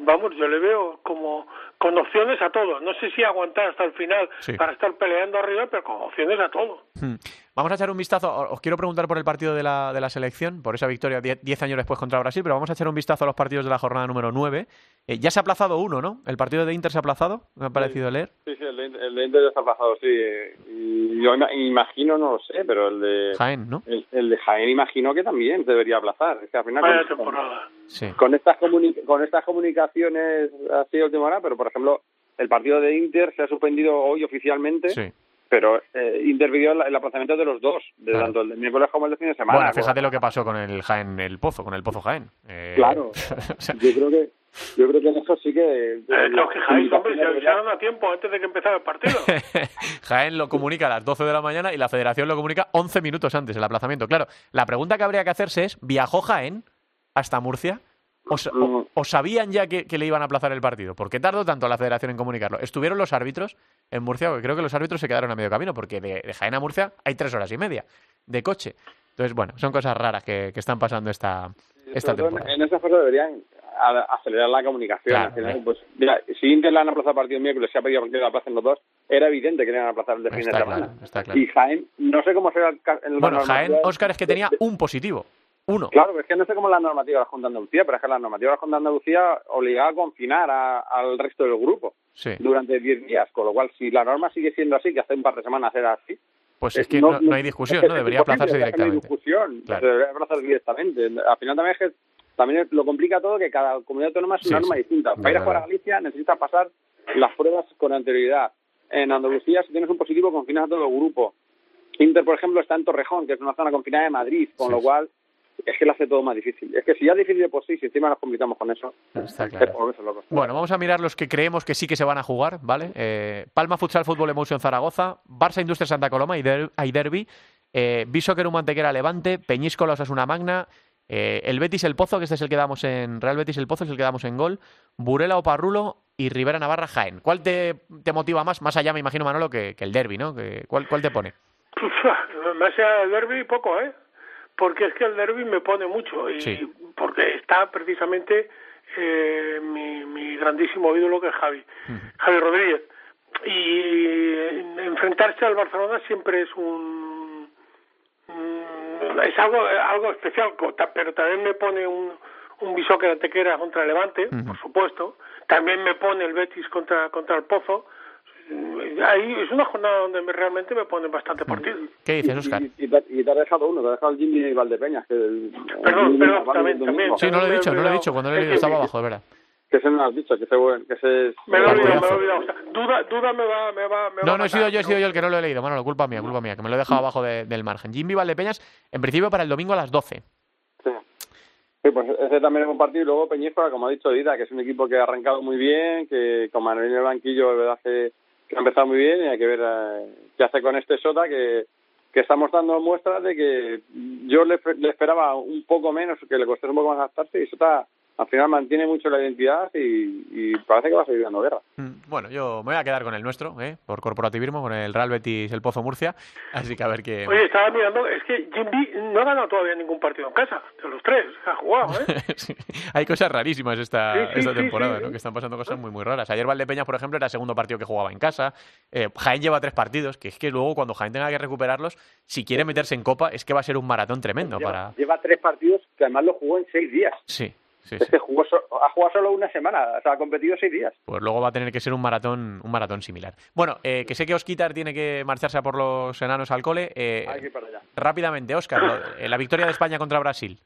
vamos, yo le veo como con opciones a todo. No sé si aguantar hasta el final Sí. para estar peleando arriba, pero con opciones a todo. Hmm. Vamos a echar un vistazo. Os quiero preguntar por el partido de la, de la selección, por esa victoria 10 años después contra Brasil, pero vamos a echar un vistazo a los partidos de la jornada número 9. Eh, ya se ha aplazado uno, ¿no? El partido de Inter se ha aplazado, me ha parecido leer. Sí, sí, el de, el de Inter ya está pasado, sí. Y yo ima- imagino, no lo sé, pero el de Jaén, ¿no? el, el de Jaén imagino que también debería aplazar. Es que al final Vaya con, temporada. Sí. con estas con estas comunicaciones así de última hora, pero por ejemplo el partido de Inter se ha suspendido hoy oficialmente, Sí. Pero eh, Inter pidió el, el aplazamiento de los dos, de Claro. tanto el de miércoles como el de fin de semana. Bueno, fíjate lo que pasó con el Jaén, el Pozo, con el Pozo Jaén. Eh, Claro. o sea, Yo creo que yo creo que en eso sí que Eh, os quejáis, hombre, se avisaron a tiempo antes de que empezara el partido. Jaén lo comunica a las 12 de la mañana y la federación lo comunica 11 minutos antes, el aplazamiento. Claro, la pregunta que habría que hacerse es, ¿viajó Jaén hasta Murcia? ¿O, sa- o- o sabían ya que, que le iban a aplazar el partido? ¿Por qué tardó tanto la federación en comunicarlo? ¿Estuvieron los árbitros en Murcia? Porque creo que los árbitros se quedaron a medio camino, porque de, de Jaén a Murcia hay tres horas y media de coche. Entonces, bueno, son cosas raras que, que están pasando esta, esta temporada. En, en esas cosas deberían acelerar la comunicación. Claro, Al final, eh. pues, mira, si Inter le han aplazado el partido el miércoles, se ha pedido que le aplacen los dos, era evidente que le iban a aplazar el de fin de Está semana. claro, está claro. Y Jaén, no sé cómo será el, el Bueno, la Jaén, Óscar, es que tenía un positivo. Uno. Claro, pero es que no sé cómo es la normativa de la Junta de Andalucía, pero es que la normativa de la Junta de Andalucía obligaba a confinar a- al resto del grupo Sí. durante 10 días, con lo cual si la norma sigue siendo así, que hace un par de semanas era así, Pues eh, es que no, no hay discusión, es que ¿no? Debería aplazarse que No hay directamente. discusión, Claro. debería aplazar directamente. Al final también es que también lo complica todo que cada comunidad autónoma es Sí, una norma sí. distinta. Para ir a jugar a. Galicia necesitas pasar las pruebas con anterioridad. En Andalucía, si tienes un positivo, confinas a todo el grupo. Inter, por ejemplo, está en Torrejón, que es una zona confinada de Madrid, con Sí, lo cual es que lo hace todo más difícil. Es que si ya es difícil de por sí, si encima nos complicamos con eso, Está es claro. Bueno, vamos a mirar los que creemos que sí que se van a jugar, ¿vale? Eh, Palma Futsal Fútbol Emotion Zaragoza, Barça Industria Santa Coloma y, Der- y Derby, eh, Bishoker Mantequera Levante, Peñíscola Osasuna Magna, eh, el Betis El Pozo, que este es el que damos en Real Betis El Pozo, es el que damos en gol, Burela Oparrulo y Rivera Navarra Jaén. ¿Cuál te, te motiva más? Más allá, me imagino, Manolo, que, que el Derby, ¿no? Que, ¿cuál, ¿Cuál te pone? Me hace el derby poco, ¿eh? Porque es que el derby me pone mucho y Sí. porque está precisamente eh, mi, mi grandísimo ídolo que es Javi, Javi Rodríguez. Y enfrentarse al Barcelona siempre es un, un- es algo algo especial, pero también me pone un un Bishoker Antequera contra el Levante, por supuesto. También me pone el Betis contra contra el Pozo. Ahí es una jornada donde me- realmente me ponen bastante partidos. ¿Qué dices, Oscar? Y, y te, y te ha dejado uno, te ha dejado el Jimmy Valdepeñas. Que el, Perdón, el- perdón, también. Sí, no lo he me dicho, no lo he dicho. Cuando lo he leído estaba me- abajo, de verdad. Que ese no lo has dicho, que ese, buen- que ese es... Me lo he olvidado, me lo he olvidado. O sea, duda, duda me va, me va, me va No, no he sido yo, he sido yo el que no lo he leído. Bueno, culpa mía, culpa mía, que me lo he dejado abajo de- del margen. Jimmy Valdepeñas, en principio para el domingo a las 12. Sí. Sí, pues ese también es un partido. Y luego Peñíscola, como ha dicho Dida, que es un equipo que ha arrancado muy bien, que con Manuel en el banquillo, de verdad que, que ha empezado muy bien y hay que ver eh, qué hace con este Sota, que, que estamos dando muestras de que yo le, le esperaba un poco menos, que le costó un poco más adaptarse y Sota al final mantiene mucho la identidad y, y parece que va a seguir dando guerra. Mm, Bueno, yo me voy a quedar con el nuestro, ¿eh? por corporativismo, con el Real Betis, el Pozo Murcia. Así que a ver qué. Oye, estaba mirando, es que Jimby no ha ganado todavía ningún partido en casa, de los tres, ha jugado, ¿eh? Sí, Hay cosas rarísimas esta, Sí, sí, esta temporada, sí. ¿no? Que están pasando cosas muy, muy raras. Ayer Valdepeñas, por ejemplo, era el segundo partido que jugaba en casa. Eh, Jaén lleva tres partidos, que es que luego cuando Jaén tenga que recuperarlos, si quiere meterse en Copa, es que va a ser un maratón tremendo Lleva, para... lleva tres partidos que además lo jugó en seis días. Sí, sí, Es sí. que jugó so- ha jugado solo una semana, o sea, ha competido seis días. Pues luego va a tener que ser un maratón, un maratón similar. Bueno, eh, que sé que Osquitar tiene que marcharse a por los enanos al cole. Eh, Hay que rápidamente, Oscar, eh, la victoria de España contra Brasil.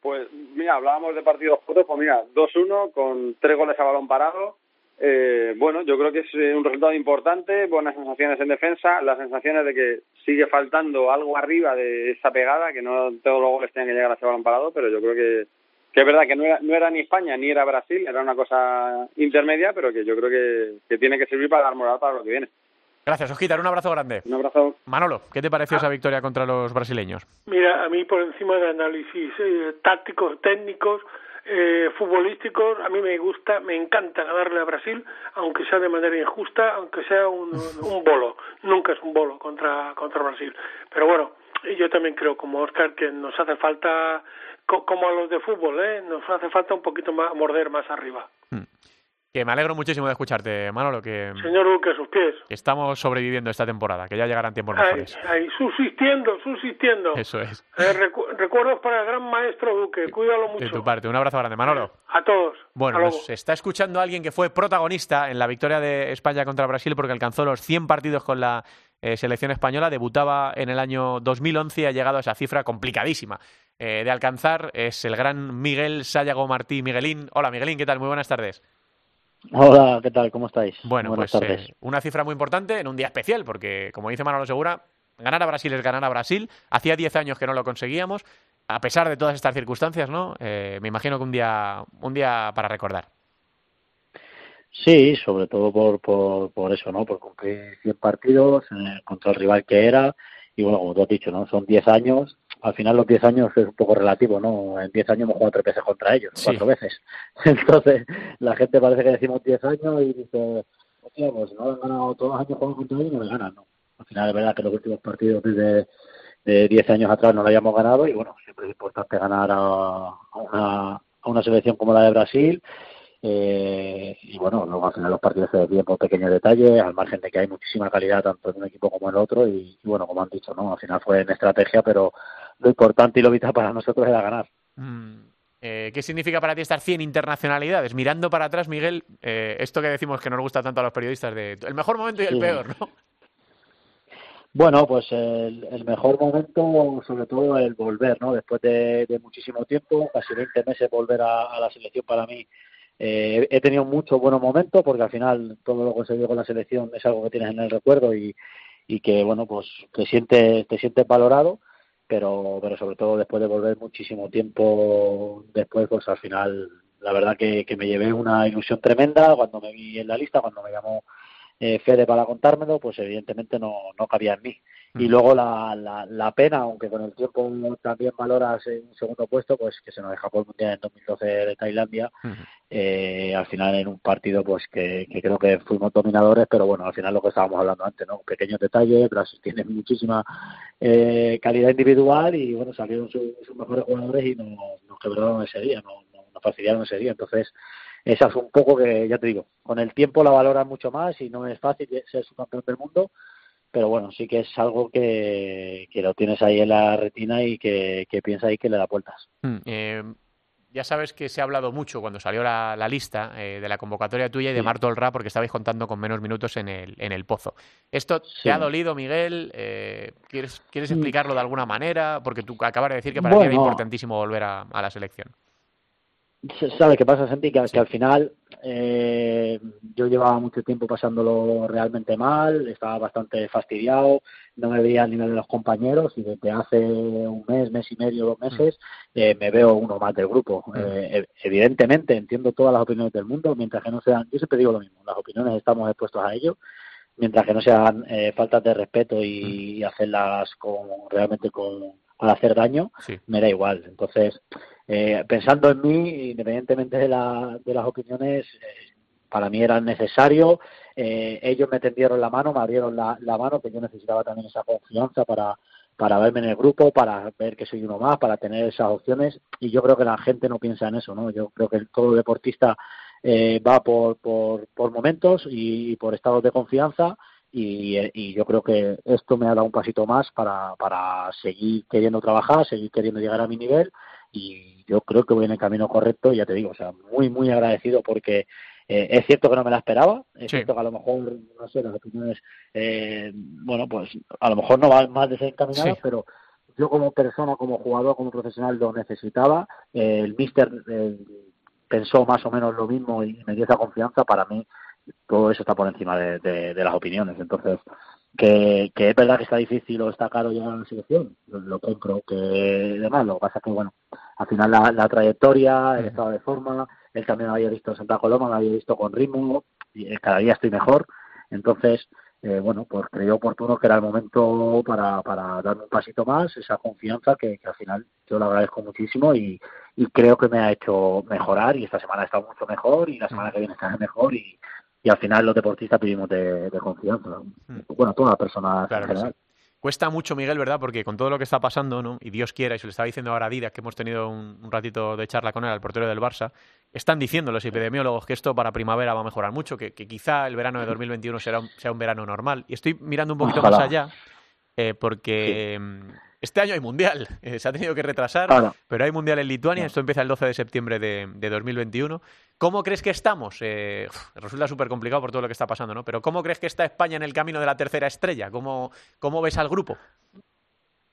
Pues mira, hablábamos de partidos cortos, pues mira, 2-1 con tres goles a balón parado. Eh, bueno, yo creo que es eh, un resultado importante, buenas sensaciones en defensa, las sensaciones de que sigue faltando algo arriba de esa pegada, que no todos los goles tienen que llegar a ese balón parado, pero yo creo que, que es verdad que no era, no era ni España ni era Brasil, era una cosa intermedia, pero que yo creo que, que tiene que servir para dar moral para lo que viene. Gracias, Osquitar, un abrazo grande. Un abrazo. Manolo, ¿qué te Ah. pareció esa victoria contra los brasileños? Mira, a mí por encima de análisis eh, tácticos, técnicos, eh, futbolísticos, a mí me gusta, me encanta ganarle a Brasil, aunque sea de manera injusta, aunque sea un, un bolo. Nunca es un bolo contra, contra Brasil. Pero bueno, yo también creo, como Oscar, que nos hace falta, co- como a los de fútbol, ¿eh? nos hace falta un poquito más, morder más arriba. Que me alegro muchísimo de escucharte, Manolo, que, Señor Duque, a sus pies. estamos sobreviviendo esta temporada, que ya llegarán tiempos Ahí, mejores. ahí, subsistiendo, subsistiendo. Eso es. Eh, recu- recuerdos para el gran maestro Duque, cuídalo mucho. De tu parte, un abrazo grande, Manolo. A todos. Bueno, nos está escuchando alguien que fue protagonista en la victoria de España contra Brasil porque alcanzó los 100 partidos con la eh, selección española, debutaba en el año 2011 y ha llegado a esa cifra complicadísima eh, de alcanzar. Es el gran Miguel Sayago Martí Miguelín. Hola Miguelín, ¿qué tal? Muy buenas tardes. Hola, ¿qué tal? ¿Cómo estáis? Bueno, Buenas pues tardes. eh, una cifra muy importante en un día especial porque, como dice Manolo Segura, ganar a Brasil es ganar a Brasil. Hacía 10 años que no lo conseguíamos. A pesar de todas estas circunstancias, ¿no? Eh, me imagino que un día, un día para recordar. Sí, sobre todo por, por, por eso, ¿no? Por cumplir 100 partidos eh, contra el rival que era. Y bueno, como tú has dicho, ¿no? Son 10 años. Al final los 10 años es un poco relativo, ¿no? En 10 años hemos jugado tres veces contra ellos, Sí. cuatro veces. Entonces, la gente parece que decimos 10 años y dice, hostia, pues no han ganado todos los años jugando contra ellos y no le ganan, ¿no? Al final es verdad que los últimos partidos desde de 10 años atrás no lo hayamos ganado y bueno, siempre es importante ganar a, a una, a una selección como la de Brasil. Eh, y bueno, luego al final los partidos se deciden por pequeños detalles, al margen de que hay muchísima calidad tanto en un equipo como en el otro. Y, y bueno, como han dicho, no al final fue en estrategia, pero lo importante y lo vital para nosotros era ganar. Mm, eh, ¿Qué significa para ti estar 100 internacionalidades? Mirando para atrás, Miguel, eh, esto que decimos que nos gusta tanto a los periodistas de el mejor momento y el Sí. peor, ¿no? Bueno, pues el, el mejor momento, sobre todo el volver, ¿no? Después de, de muchísimo tiempo, casi 20 meses volver a, a la selección para mí. eh, he tenido muchos buenos momentos porque al final todo lo conseguido con la selección es algo que tienes en el recuerdo y, y que, bueno, pues te sientes, te sientes valorado, pero, pero sobre todo después de volver muchísimo tiempo después, pues al final la verdad que, que me llevé una ilusión tremenda cuando me vi en la lista, cuando me llamó eh, Fede para contármelo, pues evidentemente no, no cabía en mí. Y luego la, la, la pena, aunque con el tiempo también valoras un segundo puesto, pues que se nos escapó el Mundial en 2012 de Tailandia, eh, al final en un partido pues que, que creo que fuimos dominadores, pero bueno, al final lo que estábamos hablando antes, ¿no? Pequeños detalles, Brasil tiene muchísima eh, calidad individual y bueno, salieron sus, sus mejores jugadores y nos, nos quebraron ese día, nos, nos, fastidiaron ese día. Entonces, esa es un poco que, ya te digo, con el tiempo la valoran mucho más y no es fácil ser subcampeón del mundo, pero bueno, sí que es algo que, que lo tienes ahí en la retina y que, que piensa ahí que le da vueltas. Mm, eh, ya sabes que se ha hablado mucho cuando salió la, la lista eh, de la convocatoria tuya y de Sí. Marto Olra porque estabais contando con menos minutos en el, en el pozo. ¿Esto te ha dolido, Miguel? Eh, ¿quieres, ¿Quieres Mm. explicarlo de alguna manera? Porque tú acabas de decir que para ti era importantísimo volver a, a la selección. ¿Sabes qué pasa, Santi? Que, que al final eh, yo llevaba mucho tiempo pasándolo realmente mal, estaba bastante fastidiado, no me veía al nivel de los compañeros y desde hace un mes, mes y medio, dos meses, eh, me veo uno más del grupo. Eh, ev- evidentemente entiendo todas las opiniones del mundo, mientras que no sean, yo siempre digo lo mismo, las opiniones estamos expuestos a ello, mientras que no sean eh, faltas de respeto y, y hacerlas con realmente con para hacer daño, Sí. me da igual. Entonces, eh, pensando en mí, independientemente de, la, de las opiniones, eh, para mí era necesario. Eh, ellos me tendieron la mano, me abrieron la, la mano, que yo necesitaba también esa confianza para, para verme en el grupo, para ver que soy uno más, para tener esas opciones. Y yo creo que la gente no piensa en eso, ¿no? Yo creo que todo deportista eh, va por, por, por momentos y por estados de confianza y, y yo creo que esto me ha dado un pasito más para, para seguir queriendo trabajar, seguir queriendo llegar a mi nivel y yo creo que voy en el camino correcto y ya te digo, o sea, muy, muy agradecido porque eh, es cierto que no me la esperaba, es Sí. cierto que a lo mejor, no sé, las opiniones, eh, bueno, pues a lo mejor no van más desencaminadas, Sí. pero yo como persona, como jugador, como profesional lo necesitaba, eh, el míster eh, pensó más o menos lo mismo y me dio esa confianza, para mí todo eso está por encima de, de- de las opiniones. Entonces, que, que es verdad que está difícil o está caro llegar a la selección, lo, lo compro, que demás, lo que pasa es que, bueno, al final la, la trayectoria, el estado de forma, él también me había visto en Santa Coloma, me había visto con ritmo, y eh, cada día estoy mejor, entonces, eh, bueno, pues creyó oportuno que era el momento para, para darme un pasito más, esa confianza que, que al final yo lo agradezco muchísimo y, y creo que me ha hecho mejorar y esta semana he estado mucho mejor y la semana que viene estaré mejor y, y al final los deportistas vivimos de, de confianza. Bueno, todas las personas Claro en sí. Cuesta mucho, Miguel, ¿verdad? Porque con todo lo que está pasando, ¿no? Y Dios quiera, y se lo estaba diciendo ahora a Didac, que hemos tenido un, un ratito de charla con él, al portero del Barça, están diciendo los epidemiólogos que esto para primavera va a mejorar mucho, que, que quizá el verano de 2021 será un, sea un verano normal. Y estoy mirando un poquito Ojalá. más allá, eh, porque mm, este año hay mundial, eh, se ha tenido que retrasar, pero hay mundial en Lituania, Claro. esto empieza el 12 de septiembre de, de 2021. ¿Cómo crees que estamos? Eh, resulta súper complicado por todo lo que está pasando, ¿no? Pero ¿cómo crees que está España en el camino de la tercera estrella? ¿Cómo, cómo ves al grupo?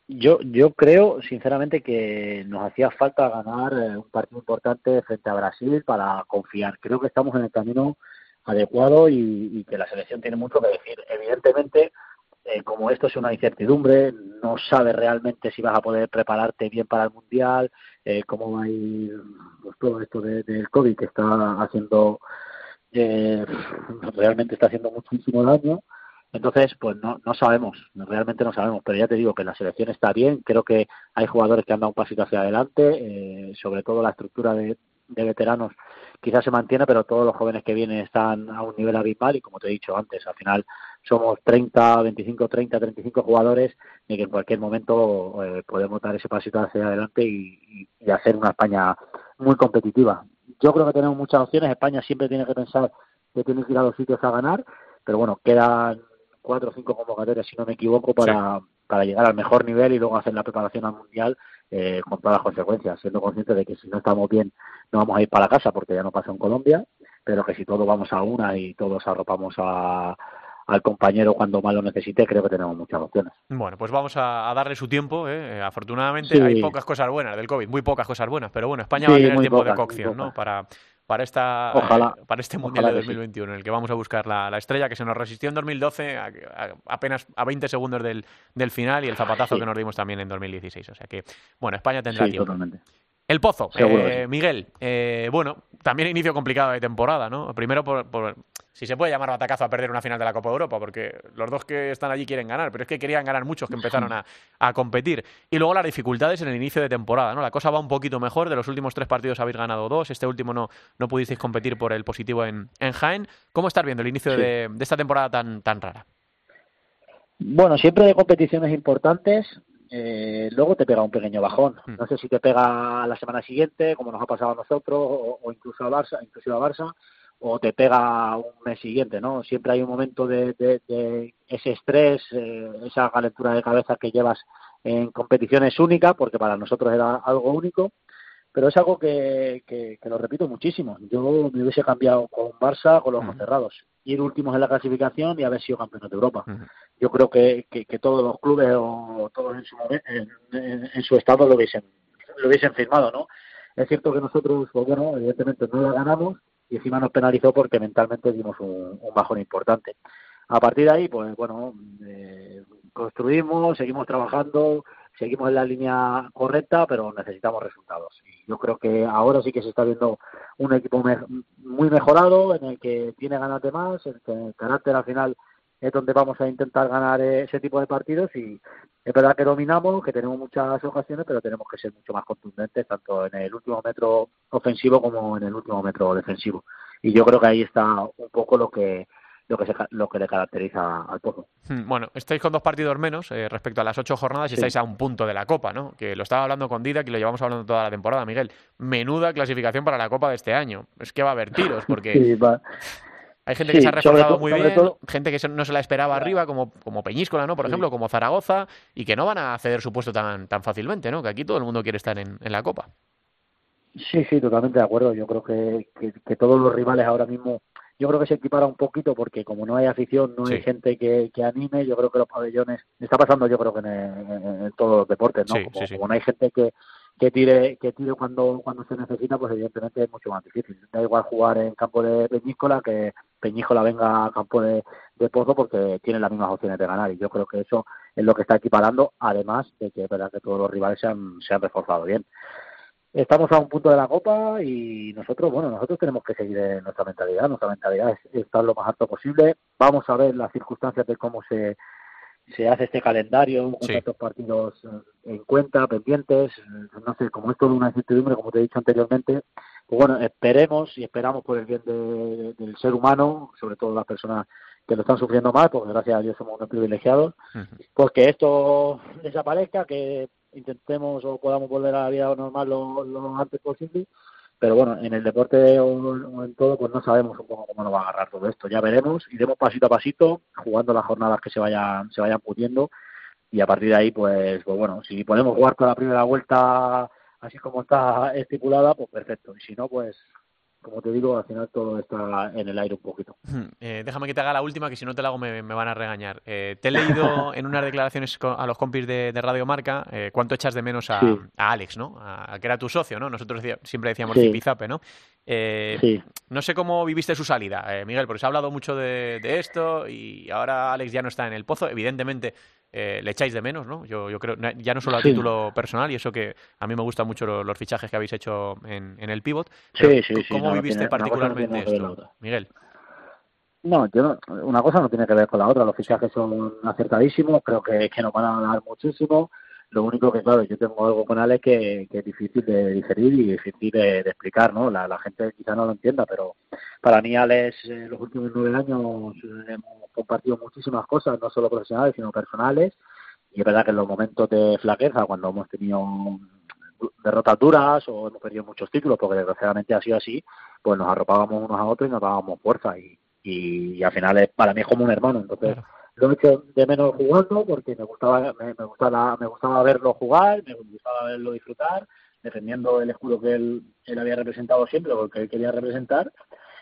Yo, yo creo, sinceramente, que nos hacía falta ganar eh, un partido importante frente a Brasil para confiar. Creo que estamos en el camino adecuado y, y que la selección tiene mucho que decir. Evidentemente, eh, como esto es una incertidumbre, no sabes realmente si vas a poder prepararte bien para el Mundial, eh, cómo va a ir pues, todo esto de- COVID que está haciendo, eh, realmente está haciendo muchísimo daño. Entonces, pues no, no sabemos, realmente no sabemos, pero ya te digo que la selección está bien, creo que hay jugadores que han dado un pasito hacia adelante, eh, sobre todo la estructura de, de veteranos quizás se mantiene, pero todos los jóvenes que vienen están a un nivel abismal y como te he dicho antes, al final somos 30, 25, 30, 35 jugadores y que en cualquier momento eh, podemos dar ese pasito hacia adelante y, y, hacer una España muy competitiva. Yo creo que tenemos muchas opciones, España siempre tiene que pensar que tiene que ir a los sitios a ganar, pero bueno, quedan cuatro o cinco convocatorias, si no me equivoco, para, para llegar al mejor nivel y luego hacer la preparación al Mundial eh, con todas las consecuencias, siendo conscientes de que si no estamos bien no vamos a ir para casa porque ya no pasa en Colombia, pero que si todos vamos a una y todos arropamos a, al compañero cuando más lo necesite, creo que tenemos muchas opciones. Bueno, pues vamos a, darle su tiempo. ¿eh? Afortunadamente hay pocas cosas buenas del COVID, muy pocas cosas buenas, pero bueno, España va a tener tiempo de cocción ¿no? para, para, esta, eh, para este Mundial de 2021, en el que vamos a buscar la, estrella que se nos resistió en 2012, apenas a 20 segundos del, del final, y el zapatazo que nos dimos también en 2016. O sea que, bueno, España tendrá tiempo. Totalmente. El Pozo, eh, Miguel, eh, bueno, también inicio complicado de temporada, ¿no? Primero por, si se puede llamar batacazo a perder una final de la Copa de Europa, porque los dos que están allí quieren ganar, pero es que querían ganar muchos que empezaron a, competir. Y luego las dificultades en el inicio de temporada, ¿no? La cosa va un poquito mejor, de los últimos tres partidos habéis ganado dos, este último no, no pudisteis competir por el positivo en, en Jaén. ¿Cómo estás viendo el inicio de, de esta temporada tan, tan rara? Bueno, siempre de competiciones importantes, eh, luego te pega un pequeño bajón. Hmm. No sé si te pega la semana siguiente, como nos ha pasado a nosotros, o, incluso a Barça, incluso a Barça, o te pega un mes siguiente, ¿no? Siempre hay un momento de, ese estrés, eh, esa calentura de cabeza que llevas en competiciones únicas, porque para nosotros era algo único, pero es algo que, que, lo repito muchísimo. Yo me hubiese cambiado con Barça con los ojos cerrados, ir últimos en la clasificación y haber sido campeones de Europa. Yo creo que, que, todos los clubes o todos en su, en, su estado lo hubiesen, lo hubiesen firmado, ¿no? Es cierto que nosotros, pues bueno, evidentemente no la ganamos y encima nos penalizó porque mentalmente dimos un, bajón importante. A partir de ahí, pues bueno, eh, construimos, seguimos trabajando, seguimos en la línea correcta, pero necesitamos resultados. Y yo creo que ahora sí que se está viendo un equipo muy mejorado, en el que tiene ganas de más, en el que el carácter al final es donde vamos a intentar ganar ese tipo de partidos y es verdad que dominamos, que tenemos muchas ocasiones, pero tenemos que ser mucho más contundentes tanto en el último metro ofensivo como en el último metro defensivo. Y yo creo que ahí está un poco lo que lo que, lo que le caracteriza al Pozo. Hmm, bueno, estáis con dos partidos menos eh, respecto a las ocho jornadas y estáis a un punto de la Copa, ¿no? Que lo estaba hablando con Dida, que lo llevamos hablando toda la temporada, Miguel. Menuda clasificación para la Copa de este año. Es que va a haber tiros, porque... Hay gente que se ha reforzado muy bien, gente que no se la esperaba arriba, como, como Peñíscola, ¿no? Por ejemplo, como Zaragoza, y que no van a ceder su puesto tan, tan fácilmente, ¿no? Que aquí todo el mundo quiere estar en, en la Copa. Sí, sí, totalmente de acuerdo. Yo creo que, que todos los rivales ahora mismo yo creo que se equipara un poquito porque como no hay afición, no hay gente que, que, anime, yo creo que los pabellones, está pasando yo creo que en, todos los deportes, ¿no? como, no hay gente que, que tire que tire cuando cuando se necesita, pues evidentemente es mucho más difícil. Da igual jugar en campo de Peñíscola que Peñíscola venga a campo de, Pozo porque tiene las mismas opciones de ganar y yo creo que eso es lo que está equiparando, además de que es verdad que todos los rivales se han, se han reforzado bien estamos a un punto de la copa y nosotros, bueno, nosotros tenemos que seguir en nuestra mentalidad. Nuestra mentalidad es estar lo más alto posible. Vamos a ver las circunstancias de cómo se, se hace este calendario, con estos partidos en cuenta, pendientes. No sé, como esto de una incertidumbre, como te he dicho anteriormente, pues bueno, esperemos y esperamos por el bien del ser humano, sobre todo las personas que lo están sufriendo más, porque gracias a Dios somos unos privilegiados, pues que esto desaparezca, que intentemos o podamos volver a la vida normal lo, antes posible. Pero bueno, en el deporte o, en todo, pues no sabemos un poco cómo nos va a agarrar todo esto. Ya veremos, iremos pasito a pasito, jugando las jornadas que se vayan, se vayan pudiendo. Y a partir de ahí, pues, pues bueno, si podemos jugar con la primera vuelta así como está estipulada, pues perfecto. Y si no, pues como te digo, al final todo está en el aire un poquito. Eh, déjame que te haga la última, que si no te la hago me, van a regañar. Eh, te he leído en unas declaraciones a los compis de, Radio Marca eh, cuánto echas de menos a, Alex, ¿no? A, que era tu socio, ¿no? Nosotros siempre decíamos sí. Zipizape, ¿no? sí. No sé cómo viviste su salida, Miguel, porque se ha hablado mucho de, esto y ahora Alex ya no está en el pozo. Evidentemente le echáis de menos, ¿no? Yo, yo creo, ya no solo a título personal, y eso que a mí me gustan mucho los, fichajes que habéis hecho en, el pivot. Sí, sí, sí. ¿Cómo viviste particularmente esto, Miguel? No, yo una cosa no tiene que ver con la otra. Los fichajes son acertadísimos, creo que, que nos van a dar muchísimo. Lo único que, claro, yo tengo algo con Alex que, es difícil de digerir y difícil de, explicar, ¿no? La, gente quizá no lo entienda, pero para mí, Alex, eh, los últimos nueve años eh, hemos compartido muchísimas cosas, no solo profesionales, sino personales. Y es verdad que en los momentos de flaqueza, cuando hemos tenido derrotas duras o hemos perdido muchos títulos, porque desgraciadamente ha sido así, pues nos arropábamos unos a otros y nos dábamos fuerza. Y, y, al final, es, para mí es como un hermano. Entonces, lo he hecho de menos jugando porque me gustaba me, gustaba me gustaba verlo jugar me gustaba verlo disfrutar defendiendo el escudo que él, él había representado siempre o que él quería representar.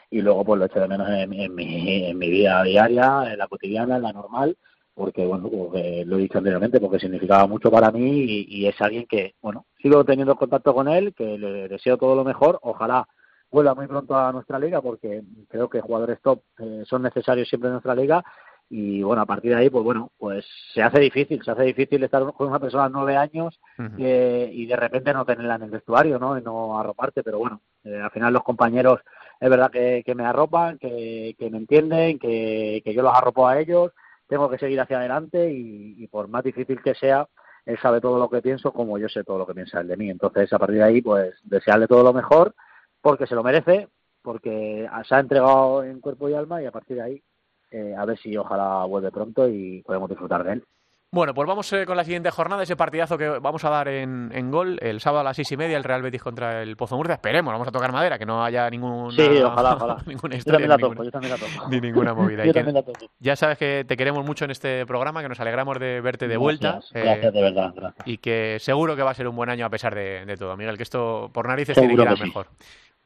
Y luego pues lo he hecho de menos en, en, mi, en mi vida diaria en la cotidiana en la normal porque bueno lo he dicho anteriormente porque significaba mucho para mí y, y es alguien que bueno sigo teniendo contacto con él que le deseo todo lo mejor. Ojalá vuelva muy pronto a nuestra liga porque creo que jugadores top eh, son necesarios siempre en nuestra liga y bueno a partir de ahí pues bueno pues se hace difícil se hace difícil estar con una persona de nueve años uh -huh. eh, y de repente no tenerla en el vestuario no y no arroparte pero bueno eh, al final los compañeros es verdad que, que me arropan que, que me entienden que, que yo los arropo a ellos tengo que seguir hacia adelante y, y por más difícil que sea él sabe todo lo que pienso como yo sé todo lo que piensa él de mí entonces a partir de ahí pues desearle todo lo mejor porque se lo merece porque se ha entregado en cuerpo y alma y a partir de ahí eh, a ver si ojalá vuelve pronto y podemos disfrutar de él. Bueno, pues vamos eh, con la siguiente jornada, ese partidazo que vamos a dar en, en gol el sábado a las seis y media, el Real Betis contra el Pozo Murcia. Esperemos, vamos a tocar madera, que no haya ninguna, sí, ojalá, ojalá. ninguna historia. Yo también la toco, yo también la toco. Ni ninguna movida. yo también la toco. Ya sabes que te queremos mucho en este programa, que nos alegramos de verte de vuelta. Gracias, eh, de verdad. Gracias. Y que seguro que va a ser un buen año a pesar de, de todo, Miguel, que esto por narices seguro tiene que ir a sí. mejor.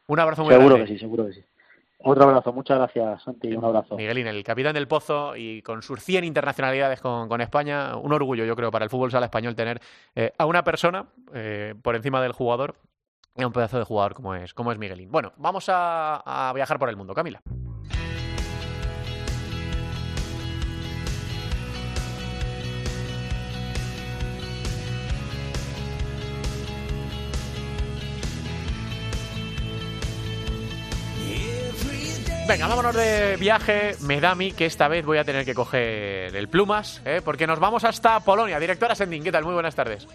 Un abrazo muy seguro grande. Seguro que sí, seguro que sí. Otro abrazo, muchas gracias, Santi, un abrazo. Miguelín, el capitán del Pozo y con sus 100 internacionalidades con, con España, un orgullo, yo creo, para el fútbol sala español tener eh, a una persona eh, por encima del jugador y a un pedazo de jugador como es, como es Miguelín. Bueno, vamos a, a viajar por el mundo, Camila. Venga, vámonos de viaje. Me da a mí que esta vez voy a tener que coger el plumas, ¿eh? porque nos vamos hasta Polonia. Directora Sendin, ¿qué tal? Muy buenas tardes.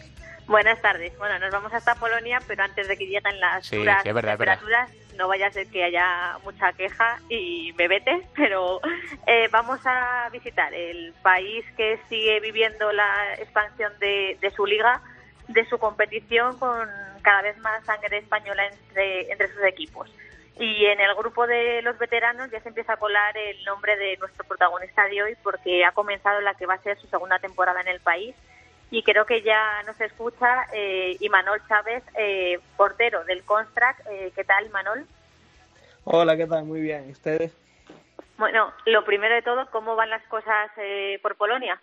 Buenas tardes. Bueno, nos vamos hasta Polonia, pero antes de que lleguen las sí, duras sí, es verdad, temperaturas, es no vaya a ser que haya mucha queja y me vete, pero eh, vamos a visitar el país que sigue viviendo la expansión de, de su liga, de su competición, con cada vez más sangre española entre, entre sus equipos. Y en el grupo de los veteranos ya se empieza a colar el nombre de nuestro protagonista de hoy porque ha comenzado la que va a ser su segunda temporada en el país y creo que ya nos escucha eh, Imanol Chávez, eh, portero del Constrac. Eh, ¿Qué tal, Imanol? Hola, ¿qué tal? Muy bien. ¿Y ustedes? Bueno, lo primero de todo, ¿cómo van las cosas eh, por Polonia?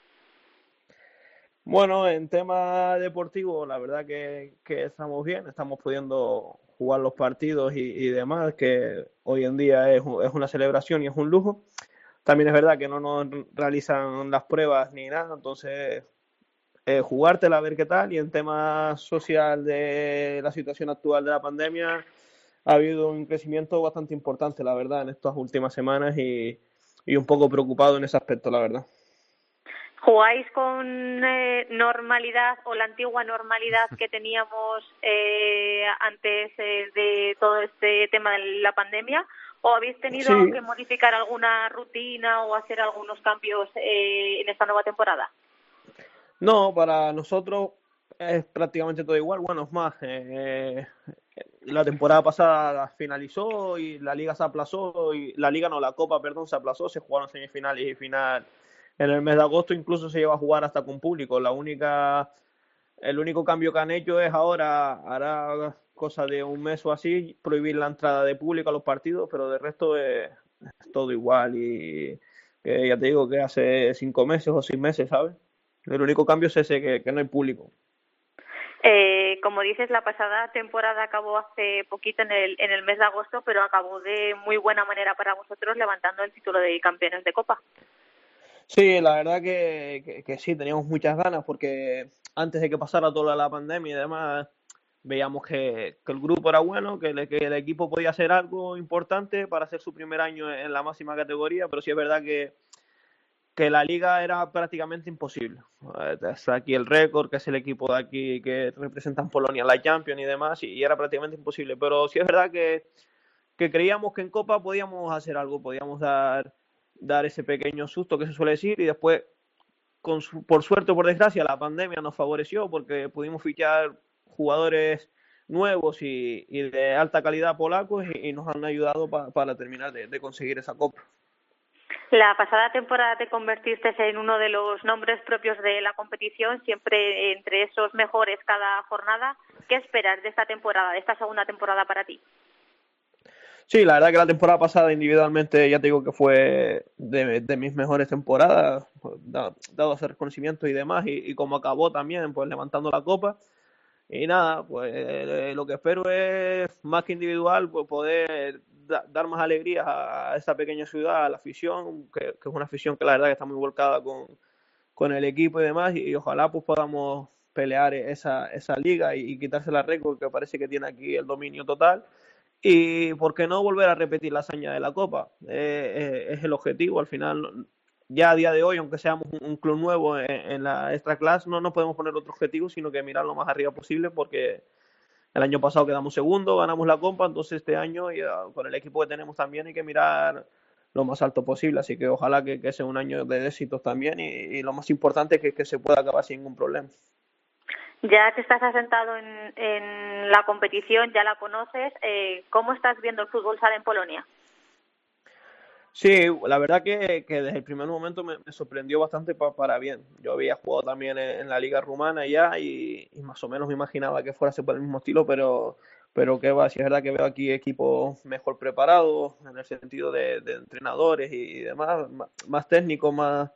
Bueno, en tema deportivo, la verdad que, estamos bien, estamos pudiendo jugar los partidos y, demás, que hoy en día es, es, una celebración y es un lujo. También es verdad que no nos realizan las pruebas ni nada, entonces eh, jugártela a ver qué tal. Y en tema social de la situación actual de la pandemia, ha habido un crecimiento bastante importante, la verdad, en estas últimas semanas y, y un poco preocupado en ese aspecto, la verdad. ¿Jugáis con eh, normalidad o la antigua normalidad que teníamos eh, antes eh, de todo este tema de la pandemia? ¿O habéis tenido sí. que modificar alguna rutina o hacer algunos cambios eh, en esta nueva temporada? No, para nosotros es prácticamente todo igual. Bueno, es más, eh, la temporada pasada finalizó y la liga se aplazó, y la liga no, la copa, perdón, se aplazó, se jugaron semifinales y final en el mes de agosto incluso se lleva a jugar hasta con público. La única, el único cambio que han hecho es ahora, hará cosa de un mes o así, prohibir la entrada de público a los partidos, pero de resto es, es todo igual y eh, ya te digo que hace cinco meses o seis meses, ¿sabes? El único cambio es ese, que, que no hay público. Eh, como dices, la pasada temporada acabó hace poquito en el, en el mes de agosto, pero acabó de muy buena manera para vosotros levantando el título de campeones de Copa. Sí, la verdad que, que, que, sí, teníamos muchas ganas porque antes de que pasara toda la pandemia y demás, veíamos que, que el grupo era bueno, que, le, que, el equipo podía hacer algo importante para hacer su primer año en la máxima categoría, pero sí es verdad que, que la liga era prácticamente imposible. Está aquí el récord, que es el equipo de aquí que representa en Polonia la Champions y demás, y, y era prácticamente imposible. Pero sí es verdad que, que creíamos que en Copa podíamos hacer algo, podíamos dar, dar ese pequeño susto que se suele decir, y después, con su- por suerte o por desgracia, la pandemia nos favoreció porque pudimos fichar jugadores nuevos y, y de alta calidad polacos y, nos han ayudado pa- para terminar de- de conseguir esa Copa. La pasada temporada te convertiste en uno de los nombres propios de la competición, siempre entre esos mejores cada jornada. ¿Qué esperas de esta temporada, de esta segunda temporada para ti? Sí, la verdad que la temporada pasada individualmente ya te digo que fue de, de mis mejores temporadas, da- dado ese reconocimiento y demás, y, como acabó también, pues levantando la copa. Y nada, pues eh, lo que espero es, más que individual, pues poder da- dar más alegría a, esta pequeña ciudad, a la afición, que, que es una afición que la verdad que está muy volcada con, con el equipo y demás, y, ojalá pues podamos pelear esa, esa liga y quitarse la récord que parece que tiene aquí el dominio total. Y por qué no volver a repetir la hazaña de la Copa. Eh, eh, es el objetivo. Al final, ya a día de hoy, aunque seamos un, club nuevo en, la extra class, no nos podemos poner otro objetivo, sino que mirar lo más arriba posible, porque el año pasado quedamos segundo, ganamos la Copa, entonces este año, ah, con el equipo que tenemos también, hay que mirar lo más alto posible. Así que ojalá que, que sea un año de éxitos también, y, y lo más importante es que, que se pueda acabar sin ningún problema. Ya que estás asentado en, en la competición, ya la conoces, eh, ¿cómo estás viendo el fútbol sala en Polonia? Sí, la verdad que, desde el primer momento me, sorprendió bastante pa- para bien. Yo había jugado también en, la liga rumana ya y, más o menos me imaginaba que fuera por el mismo estilo, pero, pero que va, si es verdad que veo aquí equipos mejor preparados en el sentido de, de entrenadores y, y demás, más, más técnicos, más,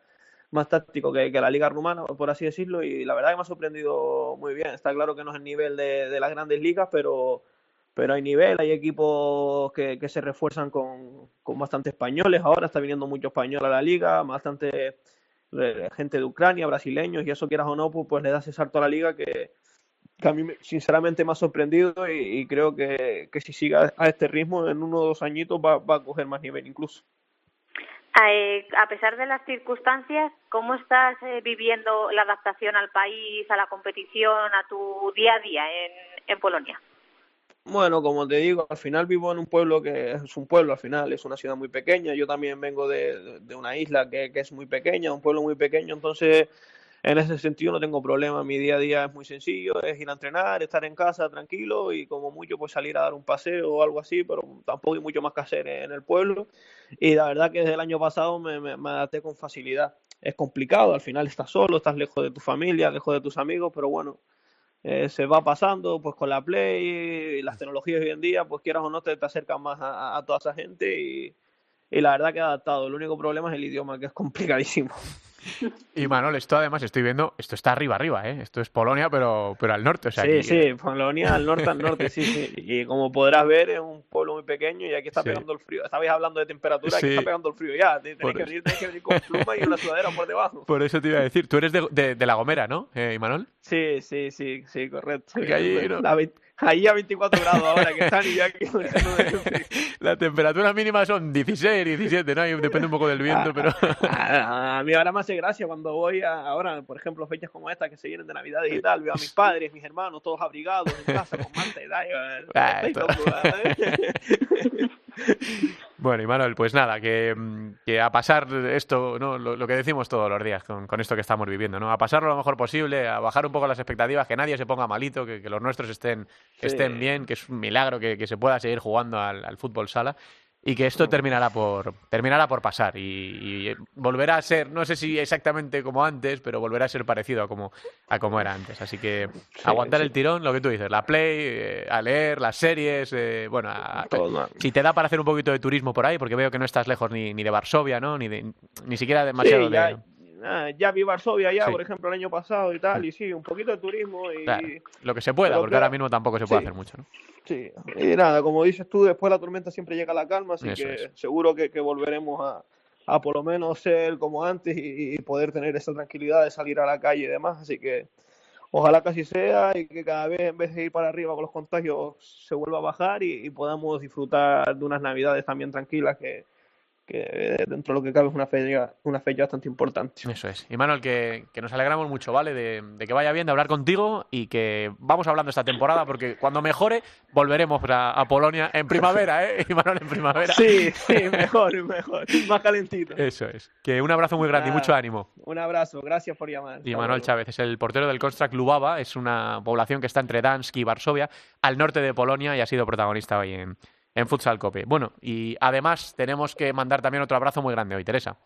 más táctico que, que la liga rumana, por así decirlo, y la verdad que me ha sorprendido muy bien. Está claro que no es el nivel de, de las grandes ligas, pero pero hay nivel, hay equipos que, que se refuerzan con, con bastante españoles, ahora está viniendo mucho español a la liga, bastante eh, gente de Ucrania, brasileños, y eso quieras o no, pues, pues le da ese salto a la liga que, que a mí me- sinceramente me ha sorprendido y, creo que, que si sigue a este ritmo en uno o dos añitos va, va a coger más nivel incluso. Eh, a pesar de las circunstancias, ¿cómo estás eh, viviendo la adaptación al país, a la competición, a tu día a día en, en Polonia? Bueno, como te digo, al final vivo en un pueblo que es un pueblo, al final es una ciudad muy pequeña. Yo también vengo de, de una isla que, que es muy pequeña, un pueblo muy pequeño, entonces en ese sentido no tengo problema. Mi día a día es muy sencillo, es ir a entrenar, estar en casa tranquilo y como mucho pues salir a dar un paseo o algo así, pero tampoco hay mucho más que hacer en el pueblo. Y la verdad que desde el año pasado me, adapté con facilidad. Es complicado, al final estás solo, estás lejos de tu familia, lejos de tus amigos, pero bueno, eh, se va pasando pues con la Play y las tecnologías hoy en día, pues quieras o no te, te acercan más a, toda esa gente y, y la verdad que ha adaptado. El único problema es el idioma, que es complicadísimo. Y Manuel, esto además estoy viendo, esto está arriba, arriba, ¿eh? Esto es Polonia, pero, pero al norte, o sea, sí, aquí- sí, Polonia al norte, al norte, sí, sí. Y como podrás ver, es un pueblo muy pequeño y aquí está Sí. pegando el frío. Estabais hablando de temperatura, aquí Sí. está pegando el frío ya. Tenéis Por que, venir, tenéis que venir con pluma y una sudadera por debajo. Por eso te iba a decir, tú eres de, de- de La Gomera, ¿no, eh, Imanol? Sí, sí, sí, sí, correcto. Porque allí, ¿no? La vein- ahí a 24 grados ahora que están y yo aquí. Las temperaturas mínimas son 16, 17, ¿no? Depende un poco del viento, pero... A, mí ahora me hace gracia cuando voy a, ahora, por ejemplo, fechas como esta que se vienen de Navidad y tal, veo a mis padres, mis hermanos, todos abrigados en casa con manta y tal. y. Bueno, Imanol, pues nada, que, mm, que a pasar esto, ¿no? Lo, lo que decimos todos los días con, con esto que estamos viviendo, ¿no? A pasarlo lo mejor posible, a bajar un poco las expectativas, que nadie se ponga malito, que, que los nuestros estén, Sí. estén bien, que es un milagro que, que se pueda seguir jugando al, al fútbol sala y que esto terminará por, terminará por pasar y, y volverá a ser, no sé si exactamente como antes, pero volverá a ser parecido a como, a como era antes. Así que aguantar sí. el tirón, lo que tú dices, la play, eh, a leer, las series, eh, bueno, a- Todo. si te da para hacer un poquito de turismo por ahí, porque veo que no estás lejos ni, ni de Varsovia, ¿no? Ni, de- ni siquiera demasiado Sí, ya, de... ah, ya vi Varsovia ya, Sí. por ejemplo, el año pasado y tal, y sí, un poquito de turismo y... Claro, lo que se pueda, Pero porque claro, ahora mismo tampoco se puede sí. hacer mucho, ¿no? Sí, y nada, como dices tú, después de la tormenta siempre llega la calma, así Eso que es. seguro que, que volveremos a, a por lo menos ser como antes y, y poder tener esa tranquilidad de salir a la calle y demás, así que ojalá que así sea y que cada vez en vez de ir para arriba con los contagios se vuelva a bajar y, y podamos disfrutar de unas navidades también tranquilas que, que dentro de lo que cabe es una fecha, una fecha bastante importante. Eso es. Y Manuel, que, que nos alegramos mucho, ¿vale? De, de que vaya bien, de hablar contigo y que vamos hablando esta temporada porque cuando mejore volveremos a, a Polonia en primavera, ¿eh? Y Manuel en primavera. Sí, sí, mejor, mejor. Más calentito. Eso es. Que un abrazo muy grande y mucho ánimo. Un abrazo, gracias por llamar. Y Manuel. Chávez es el portero del Konstak Lubava, es una población que está entre Dansk y Varsovia, al norte de Polonia, y ha sido protagonista hoy en, en Futsal Cope. Bueno, y además tenemos que mandar también otro abrazo muy grande hoy, Teresa.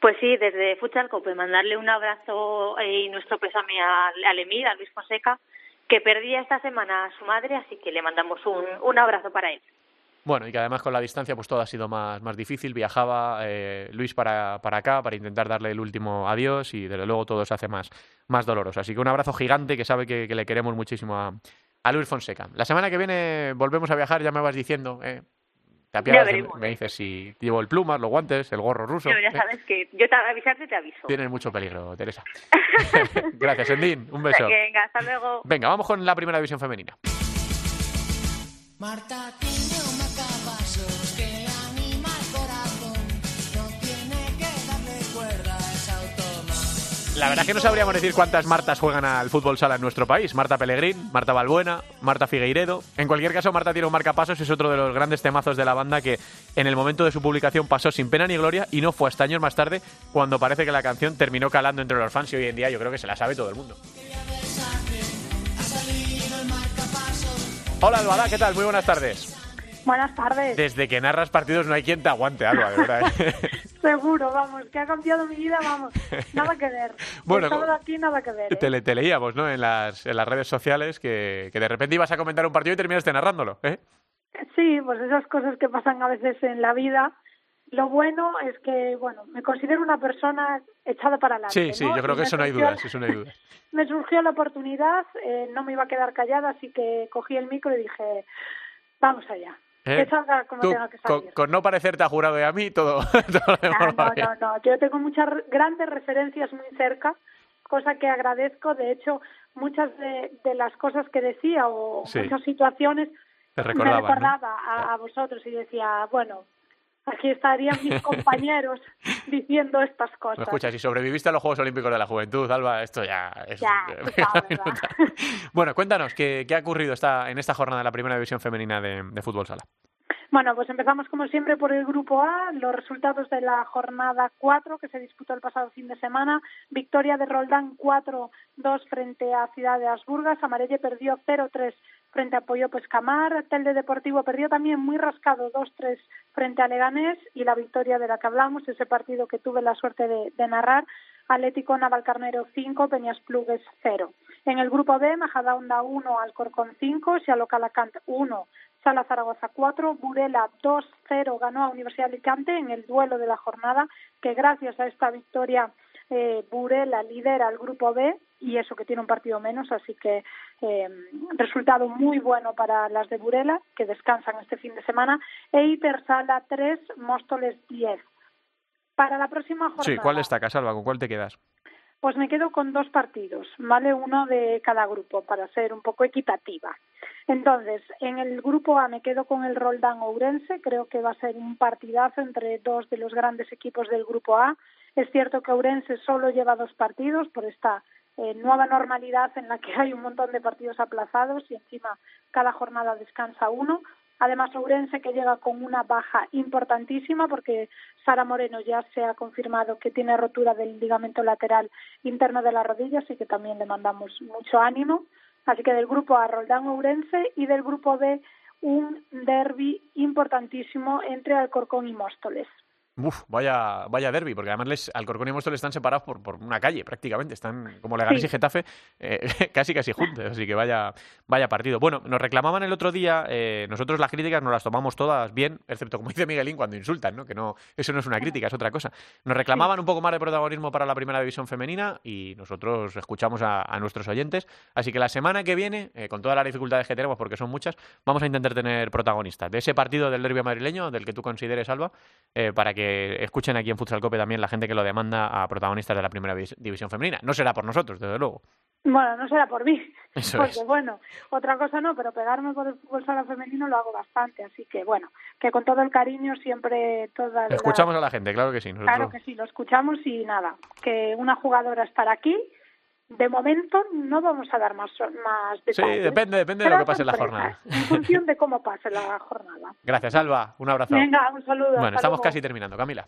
Pues sí, desde Futsal Cope, mandarle un abrazo eh, y nuestro pésame al, al Emir, a Luis Fonseca, que perdía esta semana a su madre, así que le mandamos un, un abrazo para él. Bueno, y que además con la distancia pues todo ha sido más, más difícil. Viajaba eh, Luis para, para acá para intentar darle el último adiós y desde luego todo se hace más, más doloroso. Así que un abrazo gigante que sabe que, que le queremos muchísimo a, a Luis Fonseca. La semana que viene volvemos a viajar, ya me vas diciendo. Eh, te apiadas me dices si llevo el plumas, los guantes, el gorro ruso. Pero ya eh. sabes que yo te avisarte te aviso. Tienes mucho peligro, Teresa. Gracias, Endín. Un beso. Venga, hasta luego. Venga, vamos con la primera división femenina. Marta La verdad es que no sabríamos decir cuántas Martas juegan al fútbol sala en nuestro país. Marta Pellegrín, Marta Balbuena, Marta Figueiredo. En cualquier caso, Marta tiene un marcapasos, es otro de los grandes temazos de la banda que en el momento de su publicación pasó sin pena ni gloria y no fue hasta años más tarde cuando parece que la canción terminó calando entre los fans y hoy en día yo creo que se la sabe todo el mundo. Hola Alba, ¿qué tal? Muy buenas tardes. Buenas tardes. Desde que narras partidos no hay quien te aguante, Alba, de verdad. ¿eh? Seguro, vamos, que ha cambiado mi vida, vamos. Nada que ver. Bueno, de aquí nada que ver. ¿eh? Te, le- te leíamos, ¿no? En las, en las redes sociales que, que de repente ibas a comentar un partido y terminaste narrándolo, ¿eh? Sí, pues esas cosas que pasan a veces en la vida. Lo bueno es que, bueno, me considero una persona echada para adelante. Sí, sí, ¿no? yo creo que eso no hay dudas, eso no hay dudas. Me surgió la oportunidad, eh, no me iba a quedar callada, así que cogí el micro y dije, vamos allá. ¿Eh? Que salga como Tú, tenga que con, salir. con no parecerte a jurado y a mí, todo, todo Ah, no, no, no. Yo tengo muchas grandes referencias muy cerca, cosa que agradezco. De hecho, muchas de, de las cosas que decía o Sí. muchas situaciones me recordaban, ¿no? recordaba a, a vosotros y decía, bueno, aquí estarían mis compañeros diciendo estas Me cosas. escucha, si sobreviviste a los Juegos Olímpicos de la Juventud, Alba, esto ya es... Ya, bueno, cuéntanos, ¿qué, qué ha ocurrido esta, en esta jornada de la primera división femenina de, de fútbol sala? Bueno, pues empezamos como siempre por el grupo A, los resultados de la jornada 4 que se disputó el pasado fin de semana. Victoria de Roldán 4-2 frente a Ciudad de Asburgas. Amarelle perdió 0-3 frente a Pollo Pescamar. Telde Deportivo perdió también muy rascado 2-3 frente a Leganés. Y la victoria de la que hablamos, ese partido que tuve la suerte de, de narrar, Atlético Navalcarnero 5, Peñas Plugues 0. En el grupo B, Majadahonda 1, Alcorcón 5, Sialo Calacant 1, Sala Zaragoza 4, Burela 2-0 ganó a Universidad de Alicante en el duelo de la jornada, que gracias a esta victoria eh, Burela lidera el grupo B y eso que tiene un partido menos, así que eh, resultado muy bueno para las de Burela, que descansan este fin de semana, e Itersala 3, Móstoles 10. Para la próxima jornada. Sí, ¿cuál destacas, Alba? ¿Con cuál te quedas? Pues me quedo con dos partidos, ¿vale? Uno de cada grupo para ser un poco equitativa. Entonces, en el grupo A me quedo con el Roldán Ourense, creo que va a ser un partidazo entre dos de los grandes equipos del grupo A. Es cierto que Ourense solo lleva dos partidos por esta eh, nueva normalidad en la que hay un montón de partidos aplazados y encima cada jornada descansa uno. Además, Ourense que llega con una baja importantísima porque Sara Moreno ya se ha confirmado que tiene rotura del ligamento lateral interno de la rodilla, así que también le mandamos mucho ánimo. Así que del grupo A, Roldán Ourense y del grupo B, un derby importantísimo entre Alcorcón y Móstoles. Uf, vaya, vaya derby, porque además les, Alcorcón y Móstoles están separados por, por una calle prácticamente, están como Leganés Sí. y Getafe eh, casi casi juntos, así que vaya, vaya partido. Bueno, nos reclamaban el otro día, eh, nosotros las críticas nos las tomamos todas bien, excepto como dice Miguelín cuando insultan, ¿no? que no, eso no es una crítica, es otra cosa. Nos reclamaban un poco más de protagonismo para la primera división femenina y nosotros escuchamos a, a nuestros oyentes, así que la semana que viene, eh, con todas las dificultades que tenemos, porque son muchas, vamos a intentar tener protagonistas de ese partido del derbi madrileño, del que tú consideres, Alba, eh, para que que escuchen aquí en Futsal Cope también la gente que lo demanda a protagonistas de la primera vis- división femenina. No será por nosotros, desde luego. Bueno, no será por mí, Eso porque es. bueno, otra cosa no, pero pegarme por el fútbol sala femenino lo hago bastante, así que bueno, que con todo el cariño siempre toda la- Escuchamos a la gente, claro que sí. Nosotros... Claro que sí, lo escuchamos y nada, que una jugadora estará aquí. De momento no vamos a dar más, más Sí, detalles. depende, depende de lo que pase en la jornada. En función de cómo pase la jornada. Gracias, Alba. Un abrazo. Venga, un saludo. Bueno, estamos luego. casi terminando. Camila.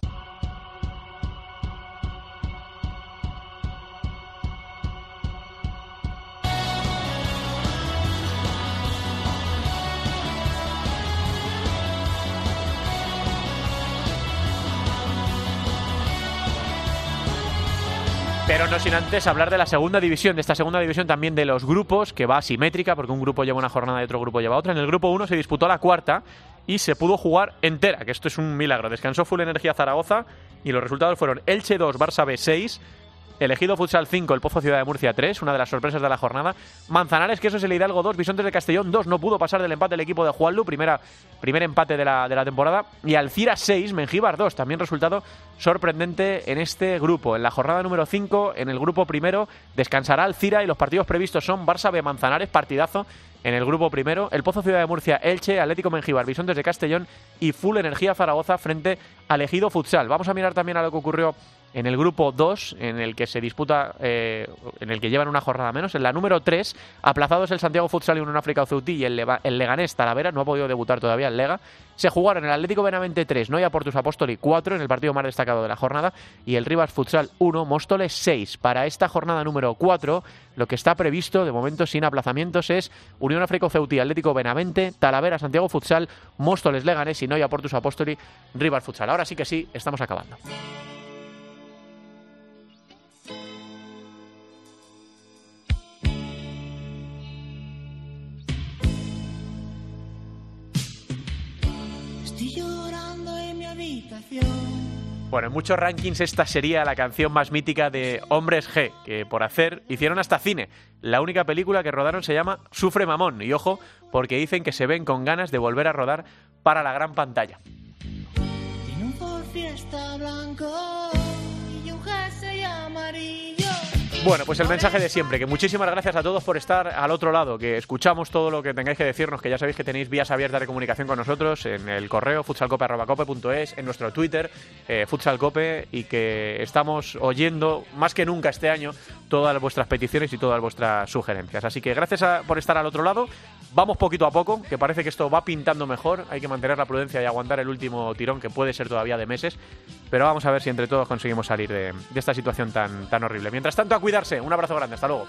Pero no sin antes hablar de la segunda división, de esta segunda división también de los grupos, que va asimétrica, porque un grupo lleva una jornada y otro grupo lleva otra. En el grupo 1 se disputó la cuarta y se pudo jugar entera, que esto es un milagro. Descansó Full Energía Zaragoza y los resultados fueron Elche 2, Barça B 6, Elegido Futsal 5, el Pozo Ciudad de Murcia 3, una de las sorpresas de la jornada. Manzanares, que eso es el Hidalgo 2, Bisontes de Castellón 2, no pudo pasar del empate el equipo de Juanlu, primera, primer empate de la, de la temporada. Y Alcira 6, Mengíbar 2, también resultado sorprendente en este grupo. En la jornada número 5, en el grupo primero, descansará Alcira y los partidos previstos son Barça B Manzanares, partidazo en el grupo primero, el Pozo Ciudad de Murcia, Elche, Atlético Mengíbar, Bisontes de Castellón y Full Energía Zaragoza frente al Ejido Futsal. Vamos a mirar también a lo que ocurrió en el grupo 2, en el que se disputa, eh, en el que llevan una jornada menos. En la número 3, aplazados el Santiago Futsal y Unión África Ceutí y el Leganés Talavera, no ha podido debutar todavía el Lega. Se jugaron el Atlético Benavente 3, Noia Portus Apóstoli 4 en el partido más destacado de la jornada y el Rivas Futsal 1, Móstoles 6. Para esta jornada número 4, lo que está previsto de momento sin aplazamientos es Unión África Ceutí, Atlético Benavente, Talavera Santiago Futsal, Móstoles Leganés y Noia Portus Apóstoli, Rivas Futsal. Ahora sí que sí, estamos acabando. Bueno, en muchos rankings esta sería la canción más mítica de Hombres G, que por hacer hicieron hasta cine. La única película que rodaron se llama Sufre Mamón, y ojo, porque dicen que se ven con ganas de volver a rodar para la gran pantalla. Tiene un Ford Fiesta blanco Bueno, pues el mensaje de siempre, que muchísimas gracias a todos por estar al otro lado, que escuchamos todo lo que tengáis que decirnos, que ya sabéis que tenéis vías abiertas de comunicación con nosotros en el correo futsalcope.cope.es, en nuestro Twitter, eh, futsalcope, y que estamos oyendo más que nunca este año todas vuestras peticiones y todas vuestras sugerencias. Así que gracias por estar al otro lado. Vamos poquito a poco, que parece que esto va pintando mejor. Hay que mantener la prudencia y aguantar el último tirón, que puede ser todavía de meses. Pero vamos a ver si entre todos conseguimos salir de, de esta situación tan, tan horrible. Mientras tanto, a cuidarse. Un abrazo grande. Hasta luego.